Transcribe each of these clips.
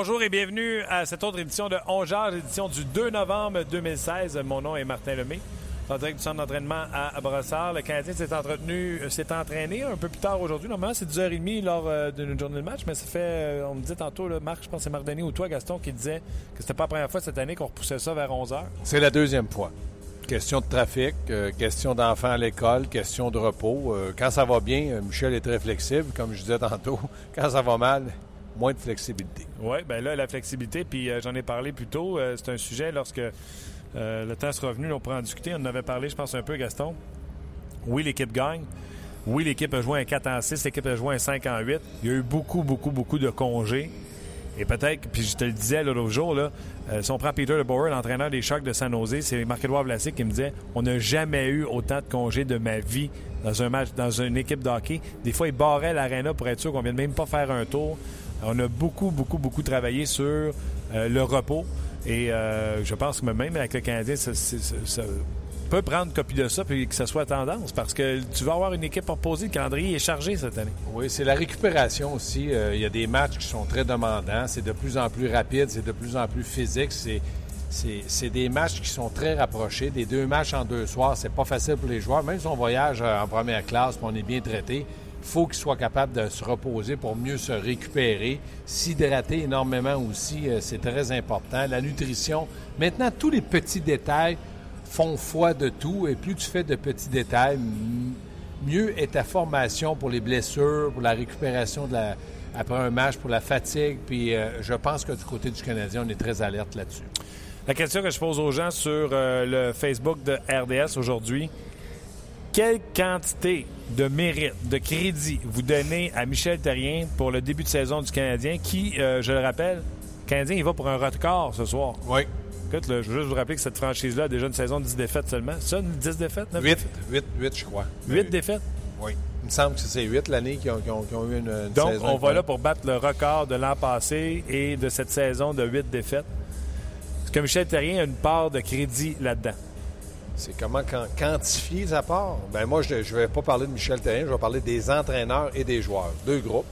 Bonjour et bienvenue à cette autre édition de On édition du 2 novembre 2016. Mon nom est Martin Lemay. En direct du centre d'entraînement à Brossard. Le Canadien s'est entretenu, euh, s'est entraîné un peu plus tard aujourd'hui. Normalement, c'est 10h30 lors euh, d'une journée de match, mais ça fait, euh, on me disait tantôt, Marc, je pense que c'est Marc ou toi, Gaston, qui disait que c'était pas la première fois cette année qu'on repoussait ça vers 11h. C'est la deuxième fois. Question de trafic, question d'enfants à l'école, question de repos. quand ça va bien, Michel est très flexible, comme je disais tantôt. Quand ça va mal, moins de flexibilité. Oui, bien là, la flexibilité, puis euh, j'en ai parlé plus tôt, euh, c'est un sujet lorsque euh, le temps sera venu, on pourra en discuter. On en avait parlé, je pense, un peu, Gaston. Oui, l'équipe gagne. Oui, l'équipe a joué un 4 en 6, l'équipe a joué un 5 en 8. Il y a eu beaucoup, beaucoup, beaucoup de congés. Et peut-être, puis je te le disais l'autre jour, là, si on prend Peter DeBoer, l'entraîneur des Sharks de San Jose, c'est Marc-Edouard Vlasic qui me disait on n'a jamais eu autant de congés de ma vie dans un match, dans une équipe de hockey. Des fois, il barrait l'aréna pour être sûr qu'on ne vienne même pas faire un tour. On a beaucoup, beaucoup, beaucoup travaillé sur euh, le repos. Et euh, je pense que même avec le Canadien, ça, peut prendre copie de ça et que ça soit tendance parce que tu vas avoir une équipe opposée. Le calendrier est chargé cette année. Oui, c'est la récupération aussi. Euh, il y a des matchs qui sont très demandants. C'est de plus en plus rapide, c'est de plus en plus physique. C'est, des matchs qui sont très rapprochés. Des deux matchs en deux soirs, c'est pas facile pour les joueurs. Même si on voyage en première classe, on est bien traité, faut qu'il soit capable de se reposer pour mieux se récupérer, s'hydrater énormément aussi, euh, c'est très important. La nutrition. Maintenant, tous les petits détails font foi de tout et plus tu fais de petits détails, mieux est ta formation pour les blessures, pour la récupération après un match, pour la fatigue. Puis euh, je pense que du côté du Canadien, on est très alerte là-dessus. La question que je pose aux gens sur euh, le Facebook de RDS aujourd'hui, quelle quantité de mérite, de crédit vous donnez à Michel Terrien pour le début de saison du Canadien, qui, euh, je le rappelle, le Canadien, il va pour un record ce soir? Oui. Écoute, je veux juste vous rappeler que cette franchise-là a déjà une saison de 10 défaites seulement. Ça, 10 défaites? 9 8, 8, 8, je crois. 8 défaites? Oui. Il me semble que c'est 8 l'année qui ont, eu une, une Donc, on va là pour battre le record de l'an passé et de cette saison de 8 défaites. Est-ce que Michel Terrien a une part de crédit là-dedans? C'est comment quantifier les apports? Ben moi, je ne vais pas parler de Michel Terrien, je vais parler des entraîneurs et des joueurs. Deux groupes.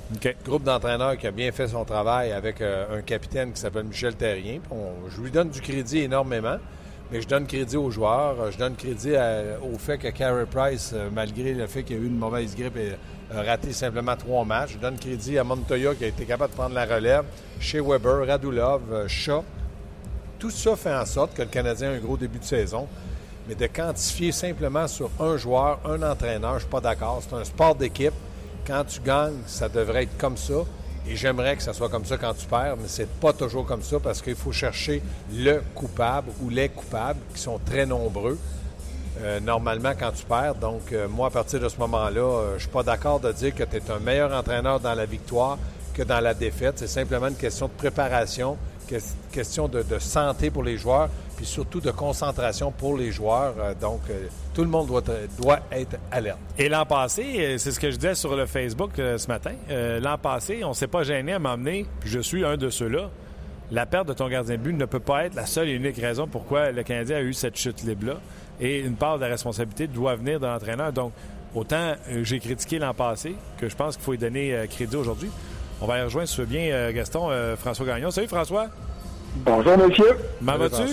Groupe d'entraîneurs qui a bien fait son travail avec euh, un capitaine qui s'appelle Michel Terrien. je lui donne du crédit énormément, mais je donne crédit aux joueurs. Je donne crédit au fait que Carey Price, euh, malgré le fait qu'il a eu une mauvaise grippe, a raté simplement trois matchs. Je donne crédit à Montoya qui a été capable de prendre la relève, chez Weber, Radulov, euh, Shaw. Tout ça fait en sorte que le Canadien a un gros début de saison. Mais de quantifier simplement sur un joueur, un entraîneur, je suis pas d'accord. C'est un sport d'équipe. Quand tu gagnes, ça devrait être comme ça. Et j'aimerais que ça soit comme ça quand tu perds, mais c'est pas toujours comme ça parce qu'il faut chercher le coupable ou les coupables qui sont très nombreux. Euh, normalement quand tu perds. Donc, euh, moi, à partir de ce moment-là, euh, je suis pas d'accord de dire que tu es un meilleur entraîneur dans la victoire que dans la défaite. C'est simplement une question de préparation, question de, santé pour les joueurs, puis surtout de concentration pour les joueurs. Euh, donc, euh, tout le monde doit, être alerte. Et l'an passé, euh, c'est ce que je disais sur le Facebook ce matin, l'an passé, on ne s'est pas gêné à m'emmener, puis je suis un de ceux-là. La perte de ton gardien de but ne peut pas être la seule et unique raison pourquoi le Canadien a eu cette chute libre-là. Et une part de la responsabilité doit venir de l'entraîneur. Donc, autant j'ai critiqué l'an passé que je pense qu'il faut y donner crédit aujourd'hui. On va y rejoindre, si tu veux bien, Gaston, François Gagnon. Salut, François. Bonjour, monsieur. Comment vas-tu?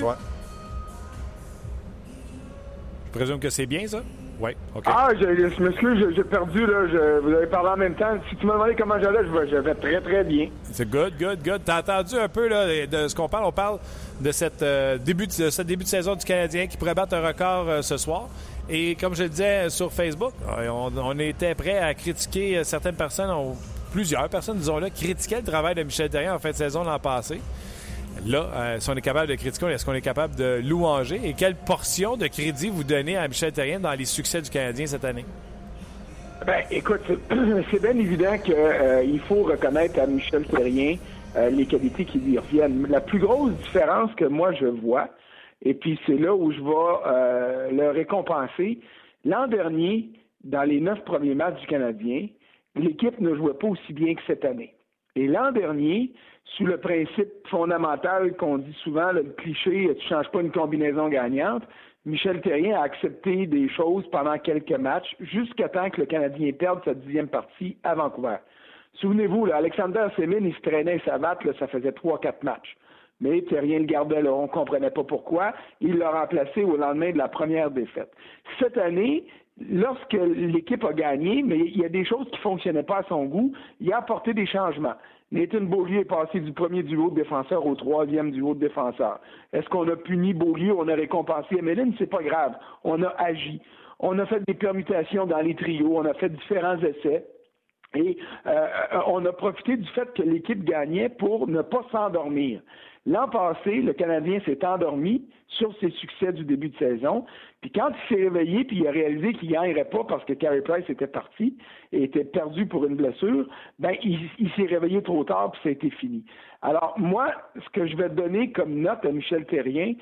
Je présume que c'est bien, ça? Oui, OK. Ah, je, je m'excuse, j'ai perdu, là. Je, vous avez parlé en même temps. Si tu me demandais comment j'allais, je, vais très, très bien. C'est good, good, good. T'as entendu un peu, là, de ce qu'on parle? On parle de cette, euh, début de, ce début de saison du Canadien qui pourrait battre un record euh, ce soir. Et comme je le disais sur Facebook, euh, on, était prêt à critiquer certaines personnes, plusieurs personnes, disons-le, critiquaient le travail de Michel Terrien en fin de saison l'an passé. là, euh, si on est capable de critiquer, est-ce qu'on est capable de louanger? Et quelle portion de crédit vous donnez à Michel Terrien dans les succès du Canadien cette année? Ben, écoute, c'est bien évident qu'il euh, faut reconnaître à Michel Terrien euh, les qualités qui lui reviennent. La plus grosse différence que moi je vois, et puis c'est là où je vais le récompenser, l'an dernier, dans les neuf premiers matchs du Canadien, l'équipe ne jouait pas aussi bien que cette année. Et l'an dernier, sous le principe fondamental qu'on dit souvent, le cliché, tu ne changes pas une combinaison gagnante, Michel Terrien a accepté des choses pendant quelques matchs jusqu'à temps que le Canadien perde sa dixième partie à Vancouver. Souvenez-vous, Alexander Semin, il se traînait sa vatte, ça faisait trois, quatre matchs. Mais Terrien le gardait là, on ne comprenait pas pourquoi. Il l'a remplacé au lendemain de la première défaite. Cette année, lorsque l'équipe a gagné, mais il y a des choses qui ne fonctionnaient pas à son goût, il a apporté des changements. Nathan Beaulieu est passé du premier duo de défenseur au troisième duo de défenseur. Est-ce qu'on a puni Beaulieu, on a récompensé Emeline? C'est pas grave. On a agi. On a fait des permutations dans les trios, on a fait différents essais. Et euh, on a profité du fait que l'équipe gagnait pour ne pas s'endormir. L'an passé, le Canadien s'est endormi sur ses succès du début de saison. Puis quand il s'est réveillé, puis il a réalisé qu'il gagnerait pas parce que Carey Price était parti et était perdu pour une blessure, ben il, s'est réveillé trop tard, puis ça a été fini. Alors moi, ce que je vais donner comme note à Michel Terrien,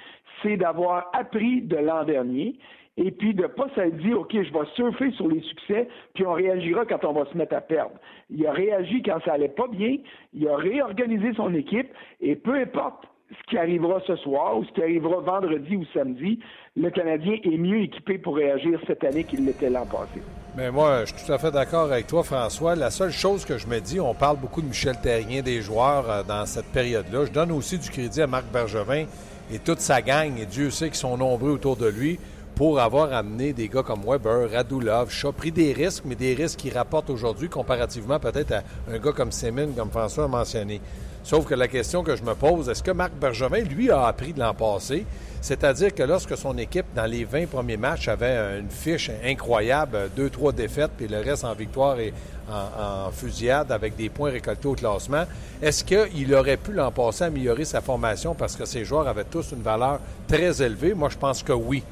c'est d'avoir appris de l'an dernier et puis de ne pas se dire, OK, je vais surfer sur les succès, puis on réagira quand on va se mettre à perdre. Il a réagi quand ça allait pas bien, il a réorganisé son équipe, et peu importe ce qui arrivera ce soir ou ce qui arrivera vendredi ou samedi, le Canadien est mieux équipé pour réagir cette année qu'il l'était l'an passé. Mais moi, je suis tout à fait d'accord avec toi, François. La seule chose que je me dis, on parle beaucoup de Michel Terrien, des joueurs euh, dans cette période-là. Je donne aussi du crédit à Marc Bergevin et toute sa gang, et Dieu sait qu'ils sont nombreux autour de lui pour avoir amené des gars comme Weber, Radulov, Shaw, pris des risques, mais des risques qui rapportent aujourd'hui comparativement peut-être à un gars comme Semin, comme François a mentionné. Sauf que la question que je me pose, est-ce que Marc Bergevin, lui, a appris de l'an passé? C'est-à-dire que lorsque son équipe, dans les 20 premiers matchs, avait une fiche incroyable, deux, trois défaites, puis le reste en victoire et en, en fusillade avec des points récoltés au classement, est-ce qu'il aurait pu l'an passé améliorer sa formation parce que ses joueurs avaient tous une valeur très élevée? Moi, je pense que oui.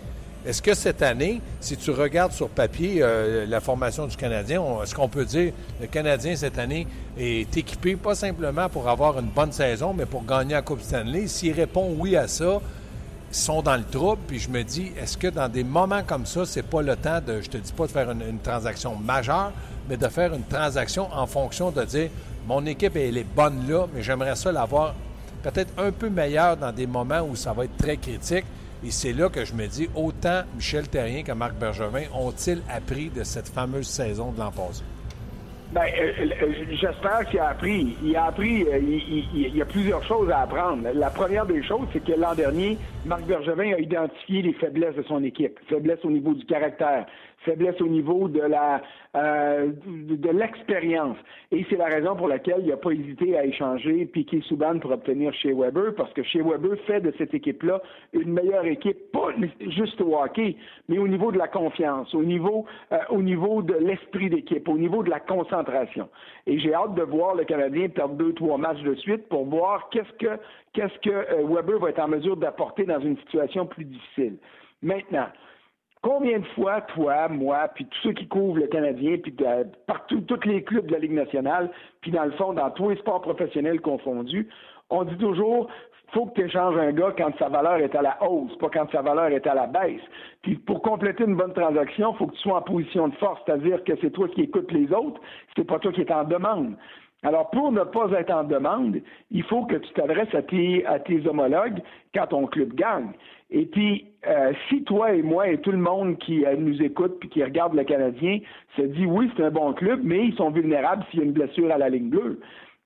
Est-ce que cette année, si tu regardes sur papier euh, la formation du Canadien, est-ce qu'on peut dire le Canadien cette année est équipé pas simplement pour avoir une bonne saison, mais pour gagner la Coupe Stanley? S'il répond oui à ça, ils sont dans le trouble. Puis je me dis, est-ce que dans des moments comme ça, c'est pas le temps de, je te dis pas de faire une, transaction majeure, mais de faire une transaction en fonction de dire, mon équipe elle est bonne là, mais j'aimerais ça l'avoir peut-être un peu meilleure dans des moments où ça va être très critique. Et c'est là que je me dis, autant Michel Terrien que Marc Bergevin ont-ils appris de cette fameuse saison de l'an passé? Ben, euh, euh, j'espère qu'il a appris. Il a appris, euh, il, y a plusieurs choses à apprendre. La première des choses, c'est que l'an dernier, Marc Bergevin a identifié les faiblesses de son équipe. Faiblesses au niveau du caractère, faiblesse au niveau de la euh, de, l'expérience. Et c'est la raison pour laquelle il n'a pas hésité à échanger Piquet Souban pour obtenir chez Weber, parce que chez Weber fait de cette équipe-là une meilleure équipe, pas juste au hockey, mais au niveau de la confiance, au niveau, euh, au niveau de l'esprit d'équipe, au niveau de la concentration. Et j'ai hâte de voir le Canadien perdre deux, trois matchs de suite pour voir qu'est-ce que qu'est-ce que euh, Weber va être en mesure d'apporter dans une situation plus difficile. Maintenant, Combien de fois, toi, moi, puis tous ceux qui couvrent le Canadien, puis partout, tous les clubs de la Ligue nationale, puis dans le fond, dans tous les sports professionnels confondus, on dit toujours, faut que tu échanges un gars quand sa valeur est à la hausse, pas quand sa valeur est à la baisse. Puis pour compléter une bonne transaction, faut que tu sois en position de force, c'est-à-dire que c'est toi qui écoutes les autres, c'est pas toi qui es en demande. Alors, pour ne pas être en demande, il faut que tu t'adresses à tes, à tes homologues quand ton club gagne. Et puis, euh, si toi et moi et tout le monde qui euh, nous écoute puis qui regarde le Canadien se dit oui, c'est un bon club, mais ils sont vulnérables s'il y a une blessure à la ligne bleue,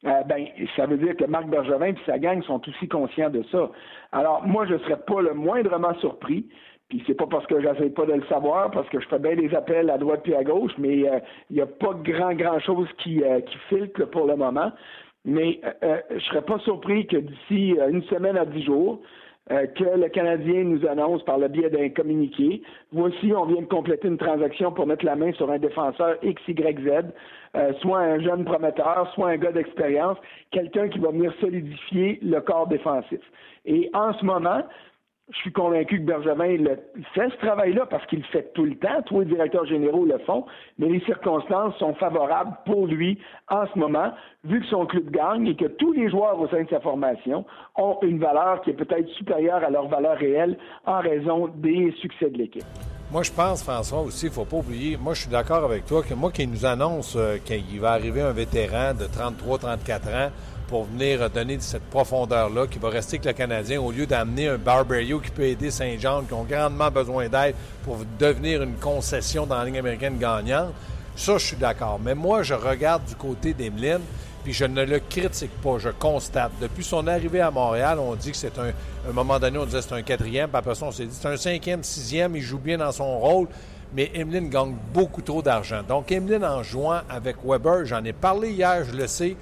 euh, ben, ça veut dire que Marc Bergevin et sa gang sont aussi conscients de ça. Alors, moi, je ne serais pas le moindrement surpris. Puis c'est pas parce que j'essaie pas de le savoir, parce que je fais bien des appels à droite puis à gauche, mais il n'y a pas grand grand chose qui, qui filtre pour le moment. Mais je serais pas surpris que d'ici une semaine à dix jours, euh, que le Canadien nous annonce par le biais d'un communiqué. Voici, on vient de compléter une transaction pour mettre la main sur un défenseur XYZ, euh, soit un jeune prometteur, soit un gars d'expérience, quelqu'un qui va venir solidifier le corps défensif. Et en ce moment, je suis convaincu que Bergevin fait ce travail-là parce qu'il le fait tout le temps. Tous les directeurs généraux le font, mais les circonstances sont favorables pour lui en ce moment, vu que son club gagne et que tous les joueurs au sein de sa formation ont une valeur qui est peut-être supérieure à leur valeur réelle en raison des succès de l'équipe. Moi, je pense, François, aussi, il ne faut pas oublier, moi, je suis d'accord avec toi, que moi, qui nous annonce euh, qu'il va arriver un vétéran de 33-34 ans, pour venir donner cette profondeur-là qui va rester avec le Canadien au lieu d'amener un Barberio qui peut aider Saint-Jean, qui ont grandement besoin d'aide pour devenir une concession dans la ligne américaine gagnante. Ça, je suis d'accord. Mais moi, je regarde du côté d'Emeline, puis je ne le critique pas, je constate. Depuis son arrivée à Montréal, on dit que c'est un. Moment donné, on disait que c'est un quatrième, puis après ça, on s'est dit c'est un cinquième, sixième, il joue bien dans son rôle mais Emeline gagne beaucoup trop d'argent. Donc, Emeline, en jouant avec Weber, j'en ai parlé hier, je le sais,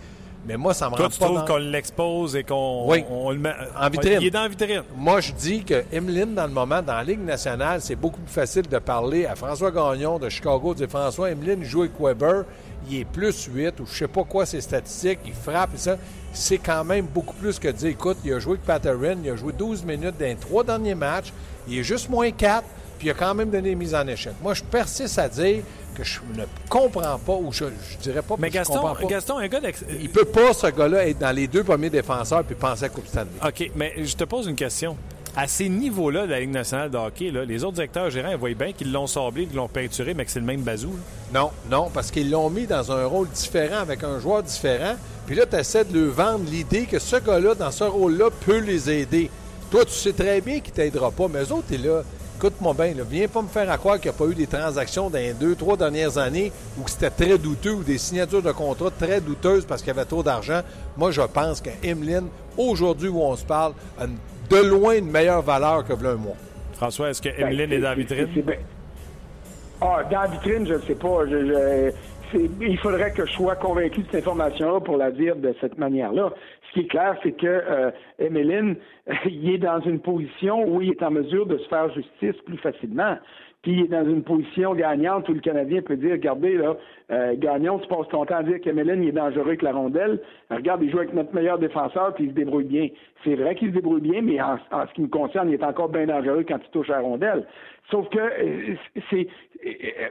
mais moi, ça me Toi, rend tu pas trouves dans- qu'on l'expose et qu'on Oui. on le met En vitrine. Il est dans la vitrine. Moi, je dis que Emeline, dans le moment, dans la Ligue nationale, c'est beaucoup plus facile de parler à François Gagnon de Chicago, de dire François, Emeline joue avec Weber, il est plus 8 ou je sais pas quoi ses statistiques, il frappe et ça. C'est quand même beaucoup plus que de dire, écoute, il a joué avec Patterson, il a joué 12 minutes dans les trois derniers matchs, il est juste moins 4, puis il a quand même donné des mises en échec. Moi, je persiste à dire que je ne comprends pas, ou je, je dirais pas Mais que je Gaston, comprends pas. Gaston, un gars. Il peut pas, ce gars-là, être dans les deux premiers défenseurs puis penser à Coupe Stanley. OK, mais je te pose une question. À ces niveaux-là de la Ligue nationale de hockey, là, les autres directeurs gérants, ils voient bien qu'ils l'ont sablé, qu'ils l'ont peinturé, mais que c'est le même bazou. là. Non, non, parce qu'ils l'ont mis dans un rôle différent avec un joueur différent. Puis là, tu essaies de lui vendre l'idée que ce gars-là, dans ce rôle-là, peut les aider. Toi, tu sais très bien qu'il t'aidera pas, mais eux autres, t'es là. Écoute-moi bien, là, viens pas me faire à croire qu'il n'y a pas eu des transactions dans les deux, trois dernières années où c'était très douteux ou des signatures de contrats très douteuses parce qu'il y avait trop d'argent. Moi, je pense que Emeline, aujourd'hui où on se parle, a une- de loin une meilleure valeur que v'là un mois. François, est-ce que Ben, Emeline est dans la vitrine? Ah, dans la vitrine, je ne sais pas. Je- je- c'est- il faudrait que je sois convaincu de cette information-là pour la dire de cette manière-là. Ce qui est clair, c'est que euh, Emeline, il est dans une position où il est en mesure de se faire justice plus facilement. Puis il est dans une position gagnante où le Canadien peut dire, regardez, là, euh, Gagnon, tu passes ton temps à dire qu'Emeline il est dangereux avec la rondelle. Regarde, il joue avec notre meilleur défenseur, puis il se débrouille bien. C'est vrai qu'il se débrouille bien, mais en, ce qui me concerne, il est encore bien dangereux quand il touche la rondelle. Sauf que euh, c'est euh,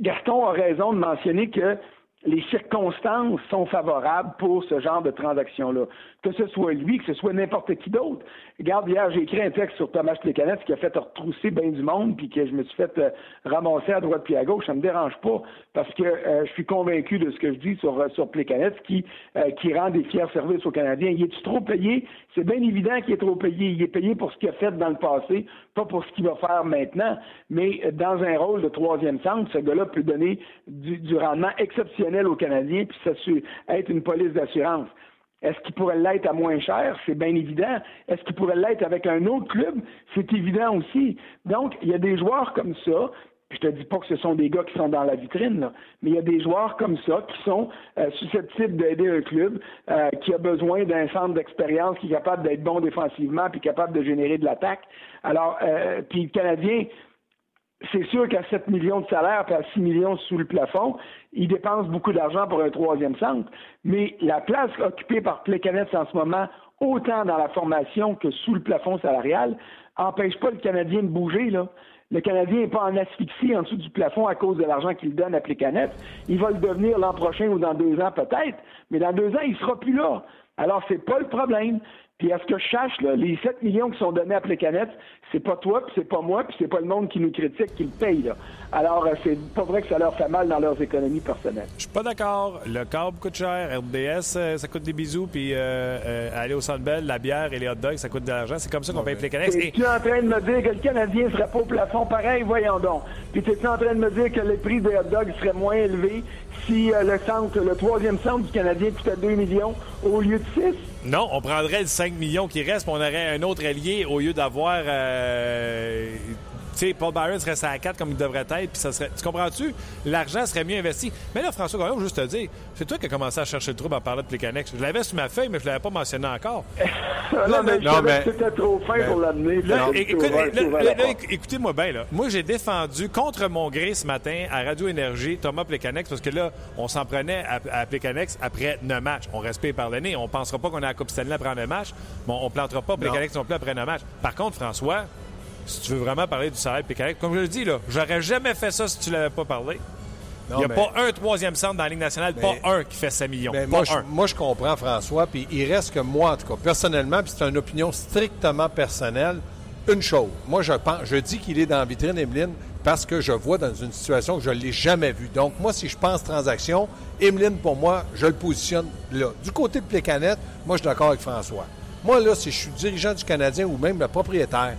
Gaston a raison de mentionner que les circonstances sont favorables pour ce genre de transaction-là. Que ce soit lui, que ce soit n'importe qui d'autre. Regarde, hier, j'ai écrit un texte sur Thomas Plekanec qui a fait retrousser bien du monde, puis que je me suis fait euh, ramasser à droite puis à gauche. Ça me dérange pas, parce que euh, je suis convaincu de ce que je dis sur, euh, sur qui, rend des fiers services aux Canadiens. Il est-tu trop payé? C'est bien évident qu'il est trop payé. Il est payé pour ce qu'il a fait dans le passé, pas pour ce qu'il va faire maintenant. Mais dans un rôle de troisième centre, ce gars-là peut donner du rendement exceptionnel aux Canadiens, puis s'assurer- être une police d'assurance. Est-ce qu'il pourrait l'être à moins cher? C'est bien évident. Est-ce qu'il pourrait l'être avec un autre club? C'est évident aussi. Donc, il y a des joueurs comme ça. puis Je te dis pas que ce sont des gars qui sont dans la vitrine, mais il y a des joueurs comme ça qui sont euh, susceptibles d'aider un club euh, qui a besoin d'un centre d'expérience qui est capable d'être bon défensivement puis capable de générer de l'attaque. Alors, euh, puis le Canadien, c'est sûr qu'à 7 millions de salaire puis à 6 millions sous le plafond, il dépense beaucoup d'argent pour un troisième centre. Mais la place occupée par Plekanec en ce moment, autant dans la formation que sous le plafond salarial, empêche pas le Canadien de bouger. Le Canadien n'est pas en asphyxie en dessous du plafond à cause de l'argent qu'il donne à Plekanec. Il va le devenir l'an prochain ou dans deux ans peut-être, mais dans deux ans, il sera plus là. Alors, c'est pas le problème. Puis à ce que je sache, là, les 7 millions qui sont donnés à Plekanec, c'est pas toi, puis c'est pas moi, puis c'est pas le monde qui nous critique qui le paye. Là. Alors, euh, c'est pas vrai que ça leur fait mal dans leurs économies personnelles. Je suis pas d'accord. Le câble coûte cher. RDS, euh, ça coûte des bisous. Puis euh, euh, aller au Centre Bell, la bière et les hot dogs, ça coûte de l'argent. C'est comme ça qu'on paye les Canex. Es-tu en train de me dire que le Canadien serait pas au plafond? Pareil? Voyons donc. Puis es-tu en train de me dire que le prix des hot dogs serait moins élevé si euh, le centre, le troisième centre du Canadien coûtait 2 millions au lieu de 6? Non, on prendrait le 5 millions qui reste, on aurait un autre allié au lieu d'avoir euh, sais, Paul Byron serait à 4 comme il devrait être, puis ça serait. Tu comprends-tu? L'argent serait mieux investi. Mais là, François Gagnon, juste te dire, c'est toi qui as commencé à chercher le trouble en parlant de Plicanex. Je l'avais sur ma feuille, mais je ne l'avais pas mentionné encore. non, mais, c'était trop fin pour l'amener. Écoutez-moi bien, là. Moi, j'ai défendu contre mon gré ce matin à Radio Énergie Thomas Plicanex parce que là, on s'en prenait à, à Plicanex après 9 matchs. On respire par le nez. On ne pensera pas qu'on est à la Coupe Stanley après 9 matchs. Bon, on ne plantera pas Plicanex non plus après 9 matchs. Par contre, François, si tu veux vraiment parler du salaire Plicanex, comme je le dis, là, j'aurais jamais fait ça si tu l'avais pas parlé. Il n'y a pas un troisième centre dans la Ligue nationale, pas un qui fait 5 millions. moi, Je, moi, je comprends, François, puis il reste que moi, en tout cas, personnellement, puis c'est une opinion strictement personnelle, une chose. Moi, je pense, je dis qu'il est dans la vitrine, Emeline, parce que je vois dans une situation que je ne l'ai jamais vue. Donc, moi, si je pense transaction, Emeline, pour moi, je le positionne là. Du côté de Plécanette, moi, je suis d'accord avec François. Moi, là, si je suis dirigeant du Canadien ou même le propriétaire,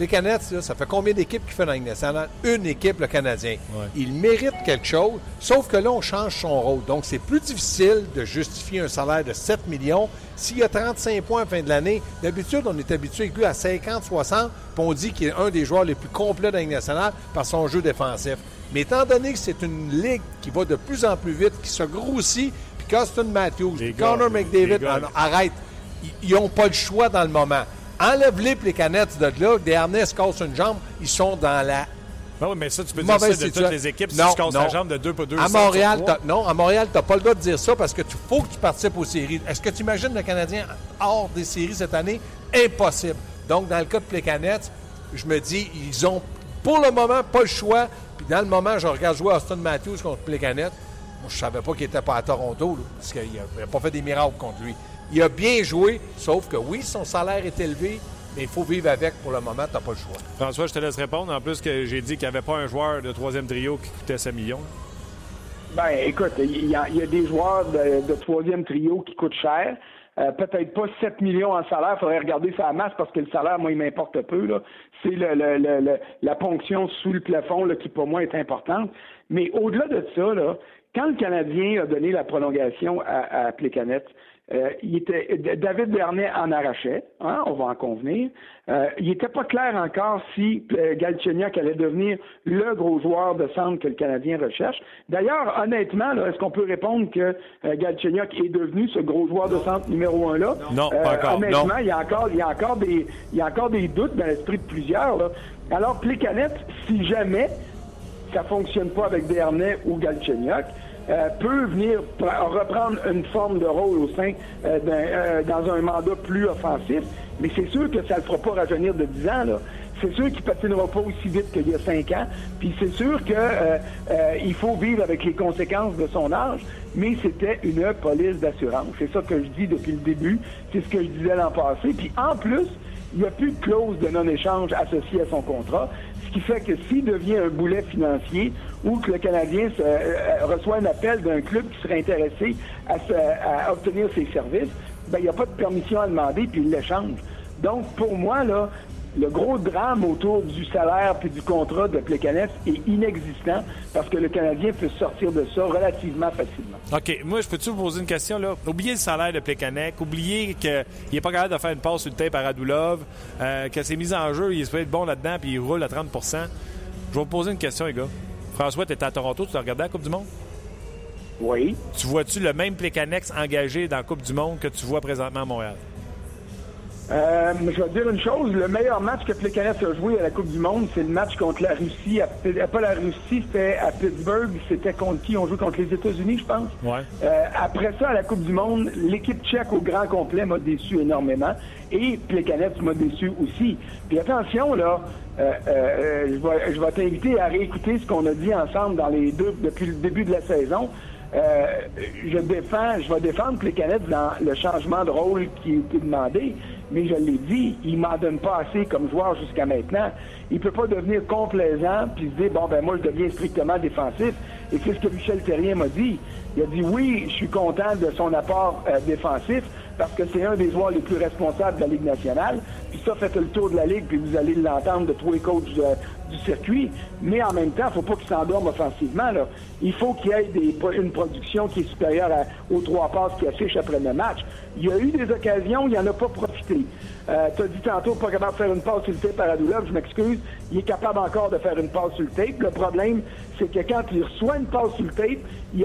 les Canettes, ça fait combien d'équipes qui fait dans la Une équipe, le Canadien. Il mérite quelque chose, sauf que là, on change son rôle. Donc, c'est plus difficile de justifier un salaire de 7 millions. S'il y a 35 points à la fin de l'année, d'habitude, on est habitué à 50, 60, puis on dit qu'il est un des joueurs les plus complets dans la nationale par son jeu défensif. Mais étant donné que c'est une ligue qui va de plus en plus vite, qui se grossit, puis Costin Matthews, Connor McDavid, arrête, ils n'ont pas le choix dans le moment. Enlève-les les canettes de là. Des harnais se cassent une jambe, ils sont dans la ah oui, mais ça, tu peux dire ça de toutes les équipes si tu casses la jambe de 2 pour 2 à Montréal, Non, à Montréal, tu n'as pas le droit de dire ça parce que tu faut que tu participes aux séries. Est-ce que tu imagines le Canadien hors des séries cette année? Impossible. Donc, dans le cas de Plécanettes, je me dis, ils ont pour le moment pas le choix. Puis dans le moment, je regarde jouer Austin Matthews contre Plécanettes. Moi, je savais pas qu'il n'était pas à Toronto, parce qu'il n'a pas fait des miracles contre lui. Il a bien joué, sauf que oui, son salaire est élevé, mais il faut vivre avec pour le moment, tu n'as pas le choix. François, je te laisse répondre. En plus, que j'ai dit qu'il n'y avait pas un joueur de troisième trio qui coûtait 5 millions. Ben, écoute, il y, a des joueurs de, troisième trio qui coûtent cher. Euh, peut-être pas 7 millions en salaire. Il faudrait regarder sa masse parce que le salaire, moi, il m'importe peu. C'est la ponction sous le plafond là, qui, pour moi, est importante. Mais au-delà de ça, là, quand le Canadien a donné la prolongation à, à euh, il était, David Bernet en arrachait, hein, on va en convenir. Euh, il n'était pas clair encore si euh, Galchenyuk allait devenir le gros joueur de centre que le Canadien recherche. D'ailleurs, honnêtement, est-ce qu'on peut répondre que euh, Galchenyuk est devenu ce gros joueur de centre numéro un là Non, pas encore. Honnêtement, il y a encore, il y a encore des, il y a encore des doutes dans l'esprit de plusieurs. Là. Alors, Plekanec, si jamais ça fonctionne pas avec Bernet ou Galchenyuk, euh, peut venir reprendre une forme de rôle au sein euh, euh, dans un mandat plus offensif, mais c'est sûr que ça ne le fera pas rajeunir de 10 ans. C'est sûr qu'il ne patinera pas aussi vite qu'il y a 5 ans. Puis c'est sûr qu'il faut vivre avec les conséquences de son âge, mais c'était une police d'assurance. C'est ça que je dis depuis le début. C'est ce que je disais l'an passé. Puis en plus, il n'y a plus de clause de non-échange associée à son contrat, ce qui fait que s'il devient un boulet financier ou que le Canadien euh, euh, reçoit un appel d'un club qui serait intéressé à, obtenir ses services, ben, il n'y a pas de permission à demander, puis il l'échange. Donc, pour moi, là, le gros drame autour du salaire puis du contrat de Plekanec est inexistant parce que le Canadien peut sortir de ça relativement facilement. OK. Moi, je peux-tu vous poser une question? là? Oubliez le salaire de Plekanec. Oubliez qu'il n'est pas capable de faire une passe sur le tape à Radulov, euh, que ses mises en jeu, il peut être bon là-dedans puis il roule à 30% Je vais vous poser une question, les gars. François, tu étais à Toronto, tu as regardé la Coupe du Monde? Oui. Tu vois-tu le même Plekanec engagé dans la Coupe du Monde que tu vois présentement à Montréal? Euh, je vais te dire une chose, le meilleur match que Plekanec a joué à la Coupe du Monde, c'est le match contre la Russie. À, pas la Russie, c'était à Pittsburgh. C'était contre qui? On joue contre les États-Unis, je pense. Ouais. Euh, après ça, à la Coupe du Monde, l'équipe tchèque au grand complet m'a déçu énormément. Et Plekanec m'a déçu aussi. Puis attention, là, euh, euh, je vais, je vais t'inviter à réécouter ce qu'on a dit ensemble dans les deux depuis le début de la saison. Euh, je défends, je vais défendre Plekanec dans le changement de rôle qui été demandé mais je l'ai dit, il m'en donne pas assez comme joueur jusqu'à maintenant. Il peut pas devenir complaisant puis se dire bon ben moi je deviens strictement défensif. Et c'est ce que Michel Terrien m'a dit. Il a dit oui, je suis content de son apport euh, défensif parce que c'est un des joueurs les plus responsables de la Ligue nationale. puis ça, faites le tour de la Ligue, puis vous allez l'entendre de tous les coachs du circuit. Mais en même temps, il ne faut pas qu'il s'endorme offensivement. Il faut qu'il y ait des, une production qui est supérieure aux trois passes qu'il affiche après le match. Il y a eu des occasions, il n'en a pas profité. Euh, tu as dit tantôt pas capable de faire une passe sur le tape par Radulov, je m'excuse. Il est capable encore de faire une passe sur le tape. Le problème, c'est que quand il reçoit une passe sur le tape,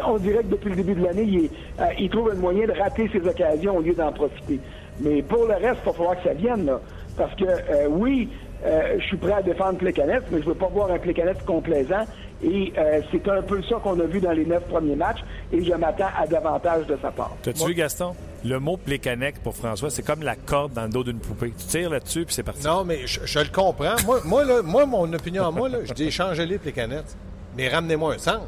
on dirait que depuis le début de l'année, il, euh, il, trouve un moyen de rater ses occasions au lieu d'en profiter. Mais pour le reste, il va falloir que ça vienne. Parce que, euh, oui, euh, je suis prêt à défendre Plekanec, mais je veux pas voir un Plekanec complaisant. Et euh, c'est un peu ça qu'on a vu dans les neuf premiers matchs. Et je m'attends à davantage de sa part. T'as-tu vu, Gaston? Le mot Plekanec pour François, c'est comme la corde dans le dos d'une poupée. Tu tires là-dessus, puis c'est parti. Non, mais je, le comprends. moi, moi, moi, mon opinion à moi, là, je dis changez-les Plekanec. Mais ramenez-moi un centre.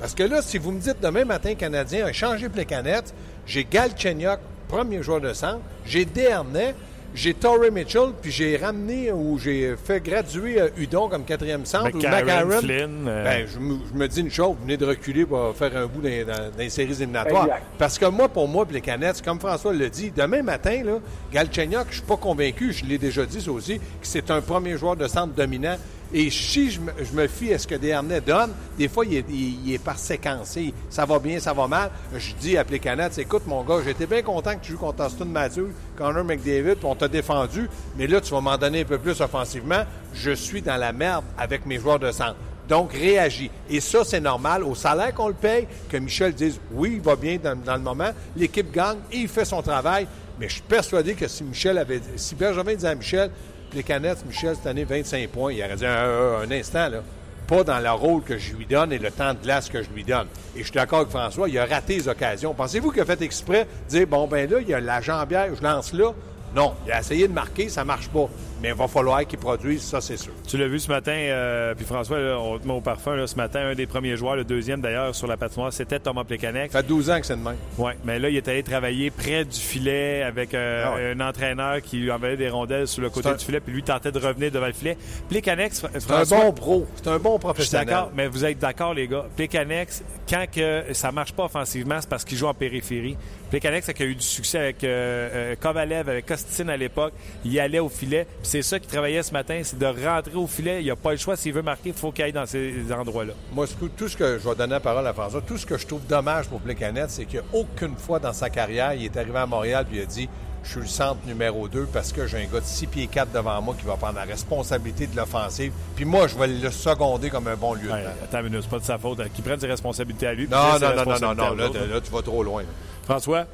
Parce que là, si vous me dites demain matin, Canadien a changé Plekanec, j'ai Galchenyuk, premier joueur de centre, j'ai Dernay, j'ai Torrey Mitchell, puis j'ai ramené ou j'ai fait graduer euh, Udon comme quatrième centre. ou McCarron. Flynn, euh. ben, je, me, dis une chose, vous venez de reculer pour faire un bout dans, les séries éliminatoires. Parce que moi, pour moi, les canettes, comme François l'a dit, demain matin, là, Galchenyuk, je suis pas convaincu, je l'ai déjà dit ça aussi, que c'est un premier joueur de centre dominant. Et si je me, fie à ce que Desharnais donne, des fois, il est, par séquence. Ça va bien, ça va mal. Je dis à Plekanec, écoute, mon gars, j'étais bien content que tu joues contre Austin Matthews, Connor McDavid, puis on t'a défendu, mais là, tu vas m'en donner un peu plus offensivement. Je suis dans la merde avec mes joueurs de centre. Donc, réagis. Et ça, c'est normal. Au salaire qu'on le paye, que Michel dise oui, il va bien dans, le moment, l'équipe gagne et il fait son travail. Mais je suis persuadé que si Michel avait, si Benjamin disait à Michel, les canettes, Michel, cette année, 25 points. Il aurait dit un, instant, là. Pas dans le rôle que je lui donne et le temps de glace que je lui donne. Et je suis d'accord avec François, il a raté les occasions. Pensez-vous qu'il a fait exprès de dire, bon, ben là, il y a la jambière, je lance là? Non, il a essayé de marquer, ça marche pas mais il va falloir qu'ils produisent, ça, c'est sûr. Tu l'as vu ce matin, euh, puis François, on te met au parfum, là, ce matin, un des premiers joueurs, le deuxième d'ailleurs, sur la patinoire, c'était Thomas Plekanec. Ça fait 12 ans que c'est de même. Oui, mais là, il est allé travailler près du filet avec euh, ah un entraîneur qui lui envoyait des rondelles sur le côté du filet, puis lui tentait de revenir devant le filet. Plekanec, c'est un bon pro, c'est un bon professionnel. d'accord, mais vous êtes d'accord, les gars. Plekanec, quand que ça marche pas offensivement, c'est parce qu'il joue en périphérie. Plekanec, ça a eu du succès avec euh, Kovalev, avec Costin à l'époque. Il allait au filet, c'est ça qui travaillait ce matin, c'est de rentrer au filet. Il n'y a pas le choix. S'il veut marquer, il faut qu'il aille dans ces endroits-là. Moi, tout ce que je vais donner la parole à François, tout ce que je trouve dommage pour Plekanec, c'est qu'aucune fois dans sa carrière, il est arrivé à Montréal et il a dit je suis le centre numéro 2 parce que j'ai un gars de 6 pieds 4 devant moi qui va prendre la responsabilité de l'offensive. Puis moi, je vais le seconder comme un bon lieutenant. Ouais, attends une c'est pas de sa faute. Qu'il prenne ses responsabilités à lui. Non, non, non, non, non, non, là, là, tu vas trop loin. François?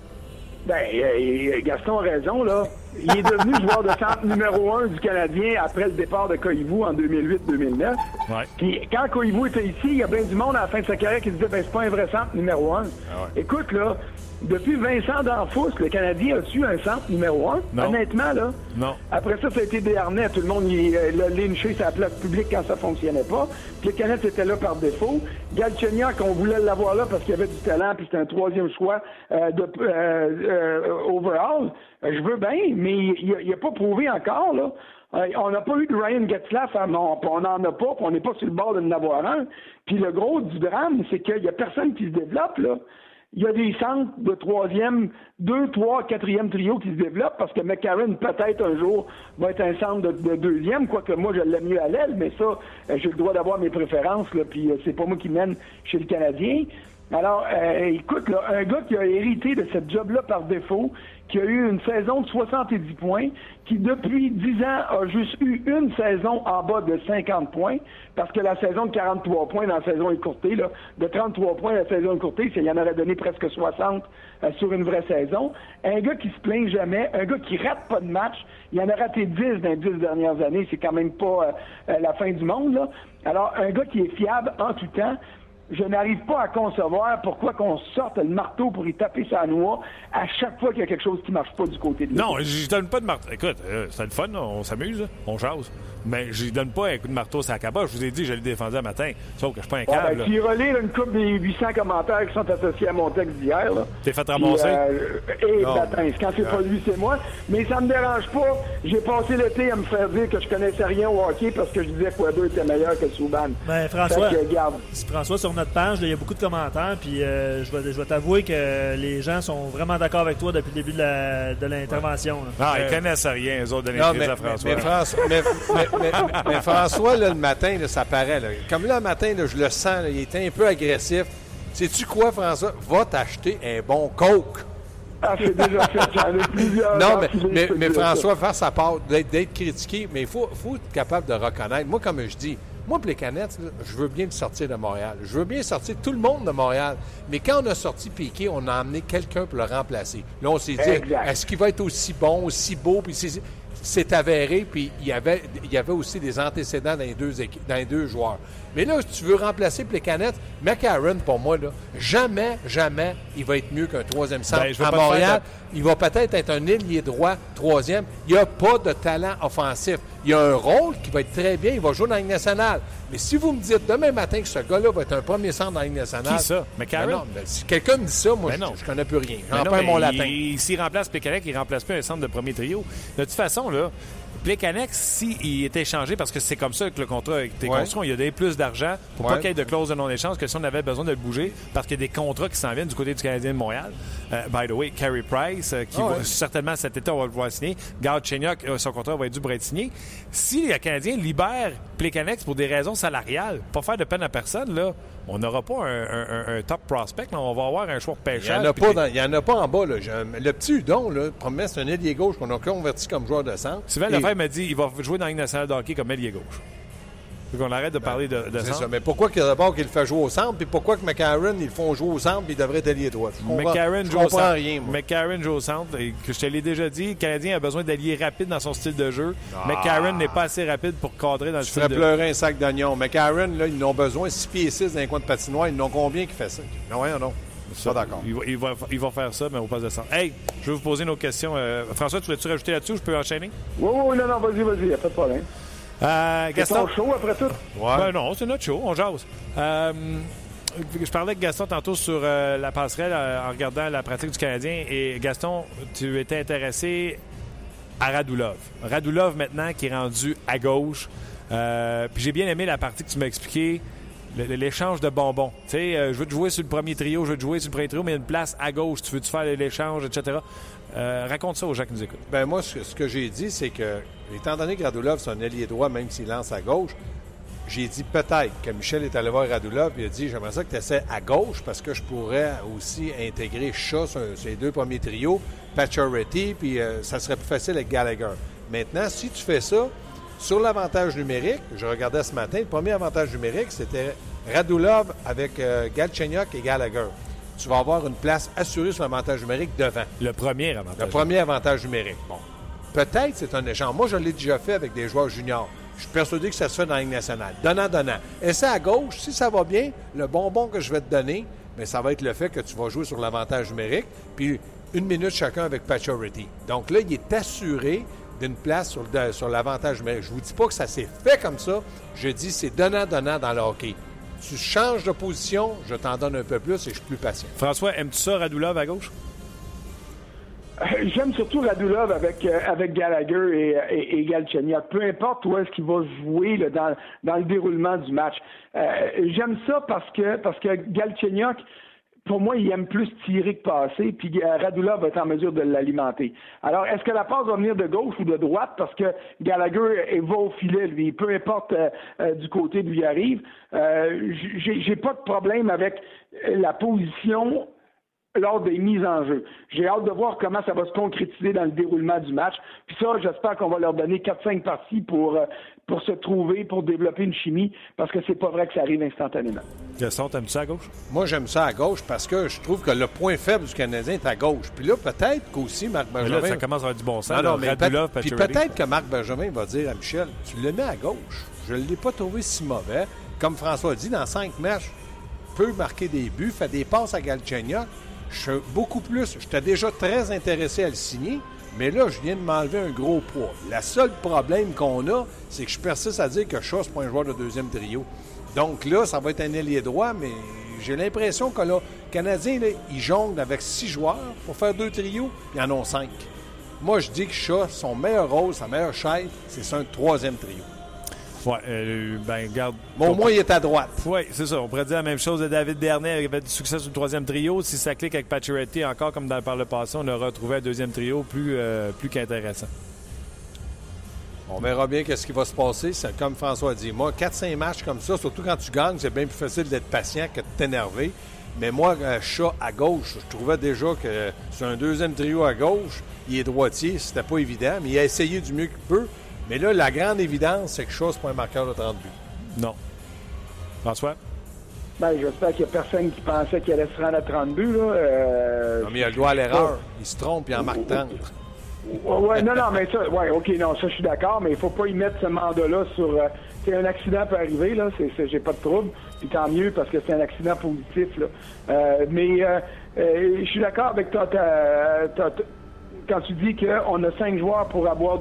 Ben, euh, Gaston a raison, là. Il est devenu joueur de centre numéro un du Canadien après le départ de Koivu en 2008-2009. Puis quand Koivu était ici, il y a bien du monde à la fin de sa carrière qui disait ben c'est pas un vrai centre numéro un. Ah Écoute, là, depuis Vincent D'Anfous, le Canadien a-tu un centre numéro un? Honnêtement, là. Non. Après ça, ça a été Desharnais. Tout le monde euh, l'a lynché sa place publique quand ça fonctionnait pas. Puis le Canadien était là par défaut. Galchenyuk, on voulait l'avoir là parce qu'il avait du talent, puis c'était un troisième choix euh, de euh, overall. Je veux bien, mais il n'a pas prouvé encore, là. On n'a pas eu de Ryan Getzlaff, on n'en a pas, on n'est pas sur le bord de n'avoir un. Puis le gros du drame, c'est qu'il n'y a personne qui se développe, là il y a des centres de troisième, deux, trois, quatrième trio qui se développent parce que McCarron, peut-être un jour, va être un centre de, deuxième, quoique moi, je l'aime mieux à l'aile, mais ça, euh, j'ai le droit d'avoir mes préférences, là, puis euh, c'est pas moi qui mène chez le Canadien. Alors, euh, écoute, là, un gars qui a hérité de cette job-là par défaut, qui a eu une saison de 70 points, qui depuis 10 ans a juste eu une saison en bas de 50 points, parce que la saison de 43 points dans la saison écourtée, là, de 33 points la saison écourtée, il y en aurait donné presque 60 euh, sur une vraie saison. Un gars qui se plaint jamais, un gars qui rate pas de match, il en a raté 10 dans les 10 dernières années, c'est quand même pas euh, la fin du monde. Là. Alors, un gars qui est fiable en tout temps, je n'arrive pas à concevoir pourquoi qu'on sorte le marteau pour y taper sa noix à chaque fois qu'il y a quelque chose qui marche pas du côté de Non, je donne pas de marteau. Écoute, euh, c'est le fun, on s'amuse, on jase. Mais je donne pas un coup de marteau sur la caboche. Je vous ai dit, je l'ai défendu un matin. Sauf que je suis pas un câble. Ouais, ben, relais une coupe des 800 commentaires qui sont associés à mon texte d'hier. T'es fait ramasser? Euh, et quand c'est pas lui, c'est moi. Mais ça me dérange pas. J'ai passé l'été à me faire dire que je connaissais rien au hockey parce que je disais que Weber était meilleur que Souban. Ben, François, François, sur notre page. Il y a beaucoup de commentaires. Puis je vais, je vais t'avouer que les gens sont vraiment d'accord avec toi depuis le début de l'intervention. Non, ils connaissent rien, eux autres, de à François. Mais, François, le matin, ça paraît. Comme là, le matin, je le sens, il était un peu agressif. Sais-tu quoi, François? Va t'acheter un bon Coke. Ah, c'est déjà fait, j'en ai plusieurs. Non, mais, mais, François, face à part d'être critiqué, mais il faut, faut être capable de reconnaître. Moi, comme je dis, moi, pour les canettes, je veux bien sortir de Montréal. Je veux bien sortir tout le monde de Montréal. Mais quand on a sorti Piqué, on a amené quelqu'un pour le remplacer. Là, on s'est dit, est-ce qu'il va être aussi bon, aussi beau? Puis c'est avéré, puis il y, avait, il y avait aussi des antécédents dans les deux, dans les deux joueurs. Mais là, si tu veux remplacer canettes, McCarron, pour moi, là, jamais, jamais, il va être mieux qu'un troisième centre ben, à Montréal. Il va peut-être être un ailier droit, troisième. Il n'y a pas de talent offensif. Il y a un rôle qui va être très bien. Il va jouer dans la Ligue nationale. Mais si vous me dites demain matin que ce gars-là va être un premier centre dans la Ligue nationale. Qui ça? McCarron? Ben ben, si quelqu'un me dit ça, moi, je, ne connais plus rien. J'en perds mon latin. S'il remplace Pécanec, il ne remplace plus un centre de premier trio. De toute façon, là, Plekanec, s'il était échangé, parce que c'est comme ça que le contrat a été construit, il a donné plus d'argent pour pas qu'il y ait de clause de non-échange que si on avait besoin de le bouger, parce qu'il y a des contrats qui s'en viennent du côté du Canadien de Montréal. Euh, by the way, Carey Price, euh, qui ah va, certainement cet été, on va le voir signer. Gard Chenyok, euh, son contrat va être dû pour être signé. Si les Canadiens libèrent Plekanec pour des raisons salariales, pas faire de peine à personne, là, on n'aura pas un, top prospect. on va avoir un choix de pêcheur. Il n'y en, a pas en bas. Là. Le petit Udon, là, promet, c'est un ailier gauche qu'on a converti comme joueur de centre. Sylvain Lefebvre m'a dit qu'il va jouer dans la Ligue nationale de hockey comme ailier gauche. Qu'on arrête de parler de, de centre. Ça. Mais pourquoi d'abord qu'il le fait jouer au centre, puis pourquoi que McCarron, ils le font jouer au centre, puis il devrait être allié droit? Je McCarron joue au centre. Rien, McCarron joue au centre. Et que je te l'ai déjà dit, le Canadien a besoin d'alliés rapides dans son style de jeu. Ah. McCarron n'est pas assez rapide pour cadrer dans le style de jeu. pleurer un sac d'oignon. McCarron, là, ils n'ont besoin 6 pieds 6 dans un coin de patinoire. Ils n'ont combien qui fait ça? Non, rien, non. Pas d'accord. Il va, il, va, faire ça, mais au poste de centre. Hey, je vais vous poser nos questions. Euh, François, tu voulais-tu rajouter là-dessus? Je peux enchaîner? Oui, oui, non, non, vas-y, vas-y, il n'y a pas de problème. Euh, Gaston? C'est show après tout? Ouais. Ben non, c'est notre show, on jase. Euh, je parlais avec Gaston tantôt sur euh, la passerelle euh, en regardant la pratique du Canadien. Et Gaston, tu étais intéressé à Radulov. Radulov maintenant qui est rendu à gauche. puis j'ai bien aimé la partie que tu m'as expliqué l'échange de bonbons. Tu sais, je veux te jouer sur le premier trio, je veux te jouer sur le premier trio, mais il y a une place à gauche. Tu veux te faire l'échange, etc. raconte ça aux gens qui nous écoutent. Ben moi, ce que j'ai dit, c'est que Étant donné que Radulov, c'est un allié droit, même s'il lance à gauche, j'ai dit peut-être que Michel est allé voir Radulov et il a dit J'aimerais ça que tu essaies à gauche parce que je pourrais aussi intégrer Shaw sur, ces deux premiers trios, Pacioretty, puis euh, ça serait plus facile avec Gallagher. Maintenant, si tu fais ça, sur l'avantage numérique, je regardais ce matin, le premier avantage numérique, c'était Radulov avec euh, Galchenyuk et Gallagher. Tu vas avoir une place assurée sur l'avantage numérique devant. Le premier avantage. Le premier avantage numérique. Bon. Peut-être c'est un échange. Moi, je l'ai déjà fait avec des joueurs juniors. Je suis persuadé que ça se fait dans la Ligue nationale. Donnant, donnant. Et ça à gauche, si ça va bien, le bonbon que je vais te donner, mais ça va être le fait que tu vas jouer sur l'avantage numérique, puis une minute chacun avec Pacioretty. Donc là, il est assuré d'une place sur, sur l'avantage numérique. Je ne vous dis pas que ça s'est fait comme ça. Je dis c'est donnant-donnant dans le hockey. Tu changes de position, je t'en donne un peu plus et je suis plus patient. François, aimes-tu ça, Radulov à gauche? Euh, j'aime surtout Radulov avec euh, avec Gallagher et, et, Galchenyuk. Peu importe où est-ce qu'il va jouer dans, dans le déroulement du match. Euh, j'aime ça parce que parce que Galchenyuk, pour moi, il aime plus tirer que passer, puis Radulov va être en mesure de l'alimenter. Alors, est-ce que la passe va venir de gauche ou de droite? Parce que Gallagher va au filet, lui. Peu importe du côté d'où il arrive. Euh, J'ai pas de problème avec la position lors des mises en jeu. J'ai hâte de voir comment ça va se concrétiser dans le déroulement du match. Puis ça, j'espère qu'on va leur donner 4-5 parties pour, euh, pour se trouver, pour développer une chimie, parce que c'est pas vrai que ça arrive instantanément. Gaston, t'aimes ça à gauche? Moi, j'aime ça à gauche parce que je trouve que le point faible du Canadien est à gauche. Puis là, peut-être qu'aussi Marc Benjamin... là, ça commence à avoir du bon sens. Non, mais puis peut-être que Marc Benjamin va dire à Michel, tu le mets à gauche. Je ne l'ai pas trouvé si mauvais. Comme François a dit, dans cinq matchs, peut marquer des buts, fait des passes à Galchenyuk je suis beaucoup plus. J'étais déjà très intéressé à le signer, mais là, je viens de m'enlever un gros poids. Le seul problème qu'on a, c'est que je persiste à dire que Shaw, n'est pas un joueur de deuxième trio. Donc là, ça va être un ailier droit, mais j'ai l'impression que là, les Canadiens, ils jonglent avec six joueurs pour faire deux trios, ils en ont cinq. Moi, je dis que Shaw, son meilleur rôle, sa meilleure chaise, c'est un troisième trio. Oui, ben, garde. Bon, au moins, il est à droite. Oui, c'est ça. On pourrait dire la même chose de David Bernet. Il avait du succès sur le troisième trio. Si ça clique avec Pacioretty, encore comme dans, par le passé, on aurait retrouvé un deuxième trio plus, plus qu'intéressant. On verra bien qu'est-ce qui va se passer. C'est comme François a dit. Moi, 4-5 matchs comme ça, surtout quand tu gagnes, c'est bien plus facile d'être patient que de t'énerver. Mais moi, un chat à gauche, je trouvais déjà que sur un deuxième trio à gauche, il est droitier, c'était pas évident, mais il a essayé du mieux qu'il peut. Mais là, la grande évidence, c'est que Shaw, c'est pas un marqueur de 30 buts. Non. François? Ben, j'espère qu'il n'y a personne qui pensait qu'il allait se rendre à 30 buts. Là. Euh, non, mais il a le droit à l'erreur. Il se trompe et en marque 30. Ouais, non, non, mais ça, ouais, OK, non, ça, je suis d'accord, mais il faut pas y mettre ce mandat-là sur. Euh, c'est un accident peut arriver, là, c'est, j'ai pas de trouble, puis tant mieux parce que c'est un accident positif, là. Euh, mais euh, je suis d'accord avec toi, quand tu dis qu'on a cinq joueurs pour avoir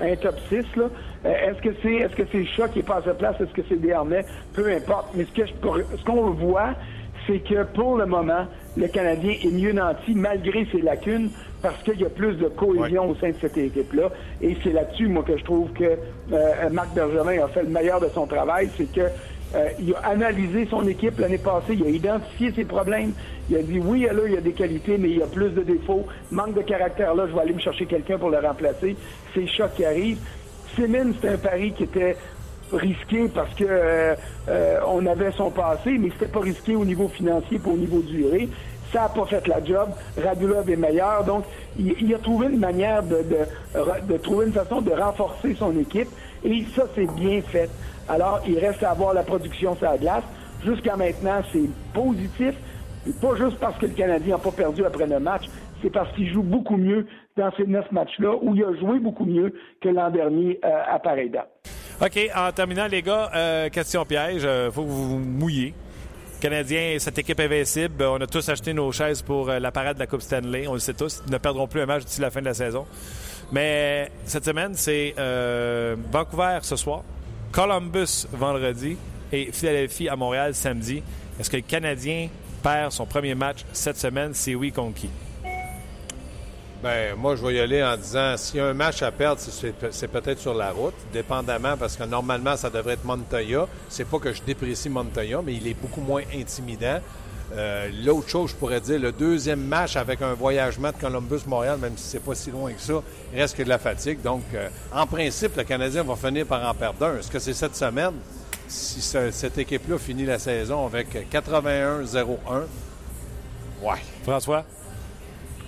un top 6, là. est-ce que c'est est-ce que c'est Chat qui est pas à sa place, est-ce que c'est Desharnais? Peu importe. Mais ce que ce qu'on voit, c'est que pour le moment, le Canadien est mieux nanti malgré ses lacunes parce qu'il y a plus de cohésion au sein de cette équipe-là. Et c'est là-dessus, moi, que je trouve que euh, Marc Bergevin a fait le meilleur de son travail, c'est que euh, il a analysé son équipe l'année passée, il a identifié ses problèmes, il a dit oui, là, il y a des qualités, mais il y a plus de défauts, manque de caractère là, je vais aller me chercher quelqu'un pour le remplacer. C'est choc qui arrive. Simmons, c'était un pari qui était risqué parce que euh, on avait son passé, mais c'était pas risqué au niveau financier, pas au niveau durée. Ça n'a pas fait la job. Radulov est meilleur. Donc, il, a trouvé une manière de, de, trouver une façon de renforcer son équipe. Et ça, c'est bien fait. Alors, il reste à avoir la production sur la glace. Jusqu'à maintenant, c'est positif. pas juste parce que le Canadien n'a pas perdu après le match, c'est parce qu'il joue beaucoup mieux dans ces neuf matchs-là, où il a joué beaucoup mieux que l'an dernier euh, à pareille. OK, en terminant, les gars, euh, question piège, il euh, faut que vous vous mouillez. Canadien, cette équipe invincible, on a tous acheté nos chaises pour euh, la parade de la Coupe Stanley. On le sait tous. Ils ne perdront plus un match d'ici la fin de la saison. Mais cette semaine, c'est Vancouver ce soir, Columbus vendredi et Philadelphie à Montréal samedi. Est-ce que le Canadien perd son premier match cette semaine? C'est oui contre qui? Ben, moi, je vais y aller en disant s'il y a un match à perdre, c'est peut-être sur la route, dépendamment, parce que normalement, ça devrait être Montoya. C'est pas que je déprécie Montoya, mais il est beaucoup moins intimidant. Euh, l'autre chose, je pourrais dire, le deuxième match avec un voyagement de Columbus-Montréal, même si c'est pas si loin que ça, il reste que de la fatigue. Donc, euh, en principe, le Canadien va finir par en perdre un. Est-ce que c'est cette semaine? Si cette équipe-là finit la saison avec 81-0-1, ouais. François?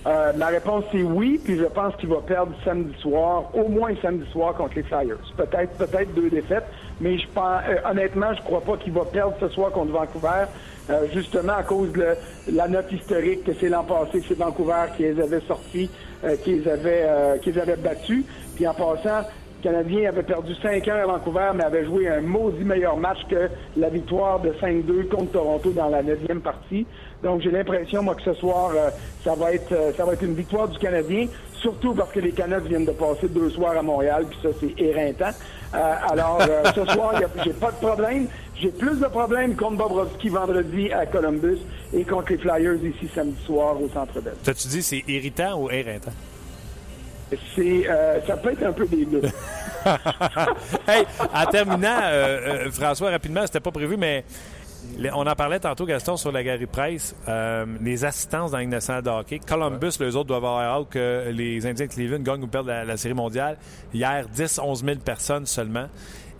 Euh, ma réponse c'est oui, puis je pense qu'il va perdre samedi soir, au moins samedi soir contre les Flyers. Peut-être, peut-être deux défaites, mais je pense, euh, honnêtement, je crois pas qu'il va perdre ce soir contre Vancouver, euh, justement à cause de la note historique que c'est l'an passé, c'est Vancouver qui les avait sortis, avait, qui les battus. Puis en passant, le Canadien avait perdu 5 1 à Vancouver, mais avait joué un maudit meilleur match que la victoire de 5-2 contre Toronto dans la neuvième partie. Donc j'ai l'impression, moi, que ce soir, euh, ça va être euh, une victoire du Canadien, surtout parce que les Canadiens viennent de passer deux soirs à Montréal, puis ça, c'est éreintant. Euh, alors, ce soir, j'ai pas de problème. J'ai plus de problèmes contre Bobrovski vendredi à Columbus et contre les Flyers ici samedi soir au Centre Bell. T'as-tu dit c'est irritant ou éreintant? C'est, ça peut être un peu des deux. hey, en terminant, François, rapidement, c'était pas prévu, mais on en parlait tantôt, Gaston, sur la presse. Euh, les assistances dans nationale de hockey. Columbus, les autres doivent avoir hâte que les Indiens de Cleveland gagnent ou perdent la, série mondiale. Hier, 10-11 000 personnes seulement.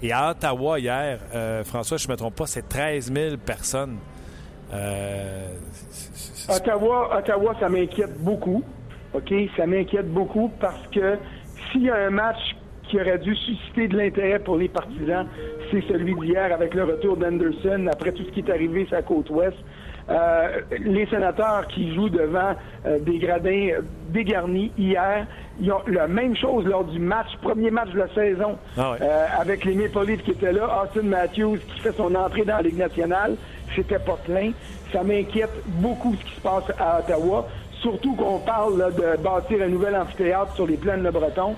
Et à Ottawa, hier, euh, François, je ne me trompe pas, c'est 13 000 personnes. Euh, Ottawa, Ottawa, ça m'inquiète beaucoup. OK? Ça m'inquiète beaucoup parce que s'il y a un match qui aurait dû susciter de l'intérêt pour les partisans, c'est celui d'hier avec le retour d'Anderson après tout ce qui est arrivé sur la côte ouest. Euh, les sénateurs qui jouent devant euh, des gradins euh, dégarnis hier, ils ont la même chose lors du match, premier match de la saison, ah avec les Maple Leafs qui étaient là, Austin Matthews qui fait son entrée dans la Ligue nationale, c'était pas plein. Ça m'inquiète beaucoup ce qui se passe à Ottawa, surtout qu'on parle de bâtir un nouvel amphithéâtre sur les plaines de Breton.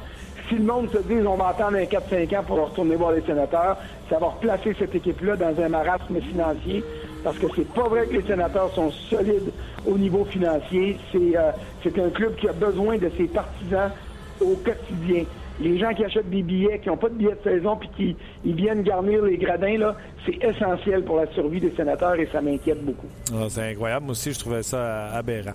Si le monde se dit on va attendre un 4-5 ans pour retourner voir les sénateurs, ça va replacer cette équipe-là dans un marasme financier parce que c'est pas vrai que les sénateurs sont solides au niveau financier. C'est euh, un club qui a besoin de ses partisans au quotidien. les gens qui achètent des billets, qui n'ont pas de billets de saison, puis qui ils viennent garnir les gradins, là, c'est essentiel pour la survie des sénateurs et ça m'inquiète beaucoup. Ah, c'est incroyable. Moi aussi, je trouvais ça aberrant.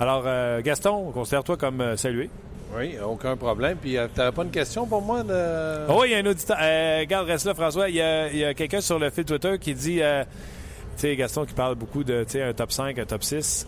Alors, euh, Gaston, considère-toi comme euh, salué. Oui, aucun problème. Puis, euh, tu n'avais pas une question pour moi? De... Oh, il y a un auditeur. regarde, reste là, François. Il y a, quelqu'un sur le fil Twitter qui dit, tu sais, Gaston qui parle beaucoup de, un top 5, un top 6.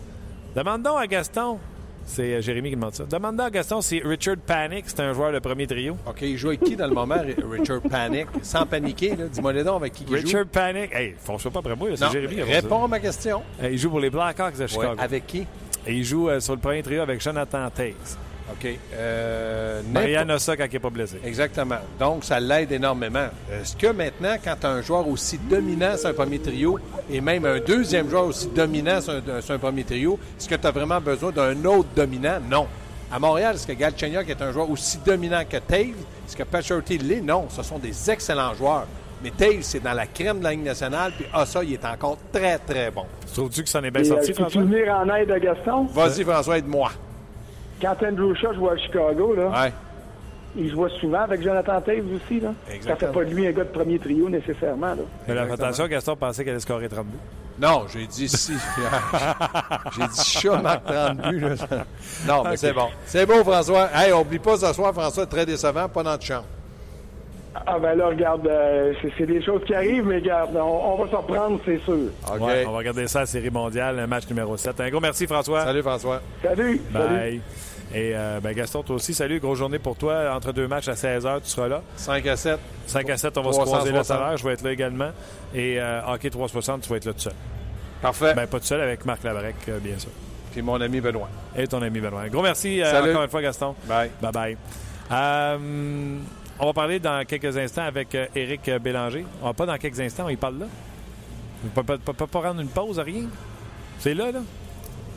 Demande donc à Gaston, c'est euh, Jérémy qui demande ça. Demande à Gaston si Richard Panic, c'est un joueur de premier trio. OK, il joue avec qui dans le moment, Richard Panic? Sans paniquer, Dis-moi les noms avec qui il joue. Richard Panic. Hey, fonce pas après moi, c'est Jérémy. Réponds à ma question. il joue pour les Blackhawks de Chicago. avec qui? Et il joue euh, sur le premier trio avec Jonathan Taze. OK. Euh, Marianne a ça quand il n'est pas blessé. Exactement. Donc, ça l'aide énormément. Est-ce que maintenant, quand tu as un joueur aussi dominant sur un premier trio et même un deuxième joueur aussi dominant sur un, premier trio, est-ce que tu as vraiment besoin d'un autre dominant? Non. À Montréal, est-ce que Galchenyuk est un joueur aussi dominant que Taves? Est-ce que Pacioretty l'est? Non. Ce sont des excellents joueurs. Mais Taves, c'est dans la crème de la Ligue nationale, puis ah, ça, il est encore très, très bon. Trouves-tu que ça en est bien sorti, euh, François? Tu venir en aide à Gaston? Vas-y, François, aide-moi quand Andrew Shaw joue à Chicago, là, il joue souvent avec Jonathan Taves aussi. Là. Ça fait pas de lui un gars de premier trio nécessairement. Là. Mais attention, Gaston pensait qu'elle allait scorer 30 buts. Non, j'ai dit si. j'ai dit Shaw marque 30 buts. Non, mais c'est bon. C'est beau, François. Hey, oublie pas ce soir, François, très décevant, pas dans le champ. Ah ben là, regarde, euh, c'est des choses qui arrivent, mais regarde, on, va s'en prendre, c'est sûr. OK. on va regarder ça à la Série mondiale, le match numéro 7. Un gros merci, François. Salut, François. Salut. Bye. Et euh, ben Gaston, toi aussi, salut, grosse journée pour toi. Entre deux matchs à 16h, tu seras là. 5 à 7. 5 à 7, on va se croiser là tout à l'heure. Je vais être là également. Et euh, hockey 360, tu vas être là tout seul. Parfait. Ben, pas tout seul, avec Marc Labrec, euh, bien sûr. Puis mon ami Benoît. Et ton ami Benoît. Gros merci euh, encore une fois, Gaston. Bye. Bye bye. on va parler dans quelques instants avec Éric Bélanger. On va pas dans quelques instants, y parle là. On peut pas, pas, pas prendre une pause, rien. C'est là, là.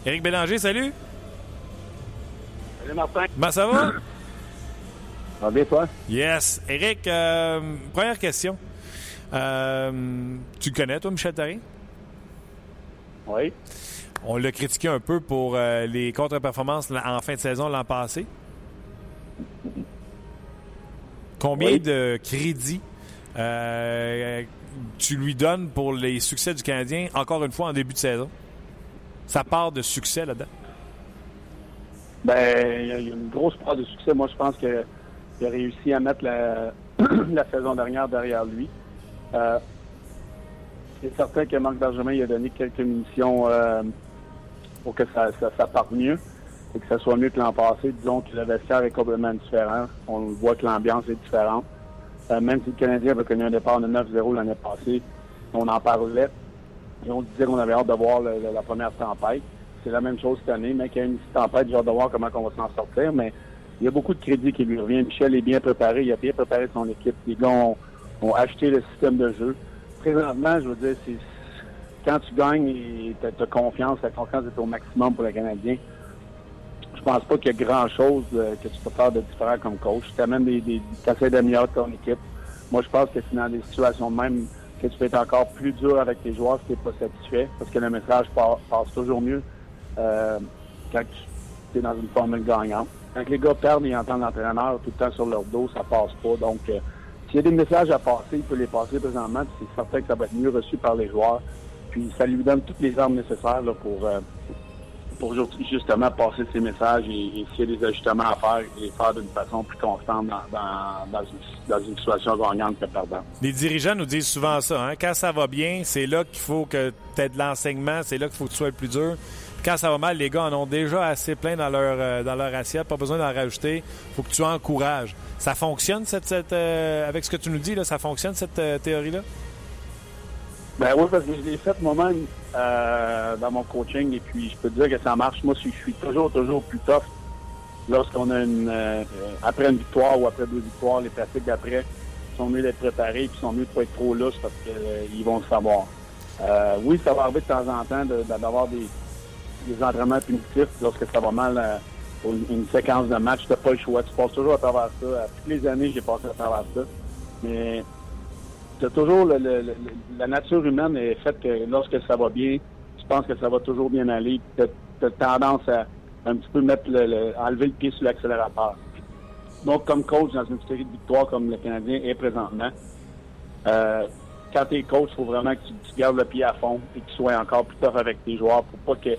Éric Bélanger, salut. Salut Martin. Ben, ça va? Ça va bien, toi? Yes. Eric, euh, première question. Euh, tu connais, toi, Michel Therrien? Oui. On l'a critiqué un peu pour euh, les contre-performances en fin de saison l'an passé. Combien de crédits tu lui donnes pour les succès du Canadien, encore une fois, en début de saison? Ça part de succès là-dedans? Ben, il y a une grosse part de succès. Moi, je pense qu'il a réussi à mettre la, saison dernière derrière lui. Euh, c'est certain que Marc Bergevin il a donné quelques munitions euh, pour que ça, parte mieux et que ça soit mieux que l'an passé. Disons que le vestiaire est complètement différent. On voit que l'ambiance est différente. Euh, même si le Canadien avait connu un départ de 9-0 l'année passée, on en parlait et on disait qu'on avait hâte de voir la première tempête c'est la même chose cette année. Mais qu'il y a une tempête, j'ai hâte de voir comment on va s'en sortir. Mais il y a beaucoup de crédit qui lui revient. Michel est bien préparé. Il a bien préparé son équipe. Les gars ont, acheté le système de jeu. Présentement, je veux dire, c'est quand tu gagnes et tu as, confiance, la confiance est au maximum pour le Canadien. Je pense pas qu'il y a grand-chose euh, que tu peux faire de différent comme coach. Tu amènes des, des essaies d'améliorer ton équipe. Moi, je pense que c'est dans des situations même que tu peux être encore plus dur avec tes joueurs si tu n'es pas satisfait, parce que le message passe toujours mieux euh, quand tu es dans une formule gagnante. Quand les gars perdent, ils entendent l'entraîneur tout le temps sur leur dos, ça passe pas. Donc, euh, s'il y a des messages à passer, il peut les passer présentement, c'est certain que ça va être mieux reçu par les joueurs. Puis ça lui donne toutes les armes nécessaires pour, euh, pour justement passer ces messages et, s'il y a des ajustements à faire et les faire d'une façon plus constante dans, une, situation gagnante que perdante. Les dirigeants nous disent souvent ça. Hein? Quand ça va bien, c'est là qu'il faut que tu aies de l'enseignement, c'est là qu'il faut que tu sois plus dur quand ça va mal, les gars en ont déjà assez plein dans leur, euh, dans leur assiette, pas besoin d'en rajouter. faut que tu encourages. Ça fonctionne, cette, euh, avec ce que tu nous dis, là, ça fonctionne, cette euh, théorie-là? Ben oui, parce que je l'ai fait moi-même dans mon coaching et puis je peux te dire que ça marche. Moi, je suis toujours, toujours plus tough lorsqu'on a une après une victoire ou après deux victoires, les pratiques d'après sont mieux d'être préparés et sont mieux de pas être trop lousses parce qu'ils vont le savoir. oui, ça va arriver de temps en temps d'avoir des, des entraînements punitifs lorsque ça va mal euh, une, séquence de match. Tu n'as pas le choix. Tu passes toujours à travers ça. À toutes les années, j'ai passé à travers ça. Mais c'est toujours la nature humaine est faite que lorsque ça va bien, tu penses que ça va toujours bien aller. Tu as, tendance à un petit peu mettre le, enlever le pied sur l'accélérateur. donc, comme coach dans une série de victoires comme le Canadien est présentement, euh, quand tu es coach, il faut vraiment que tu, gardes le pied à fond et que tu sois encore plus tard avec tes joueurs pour pas que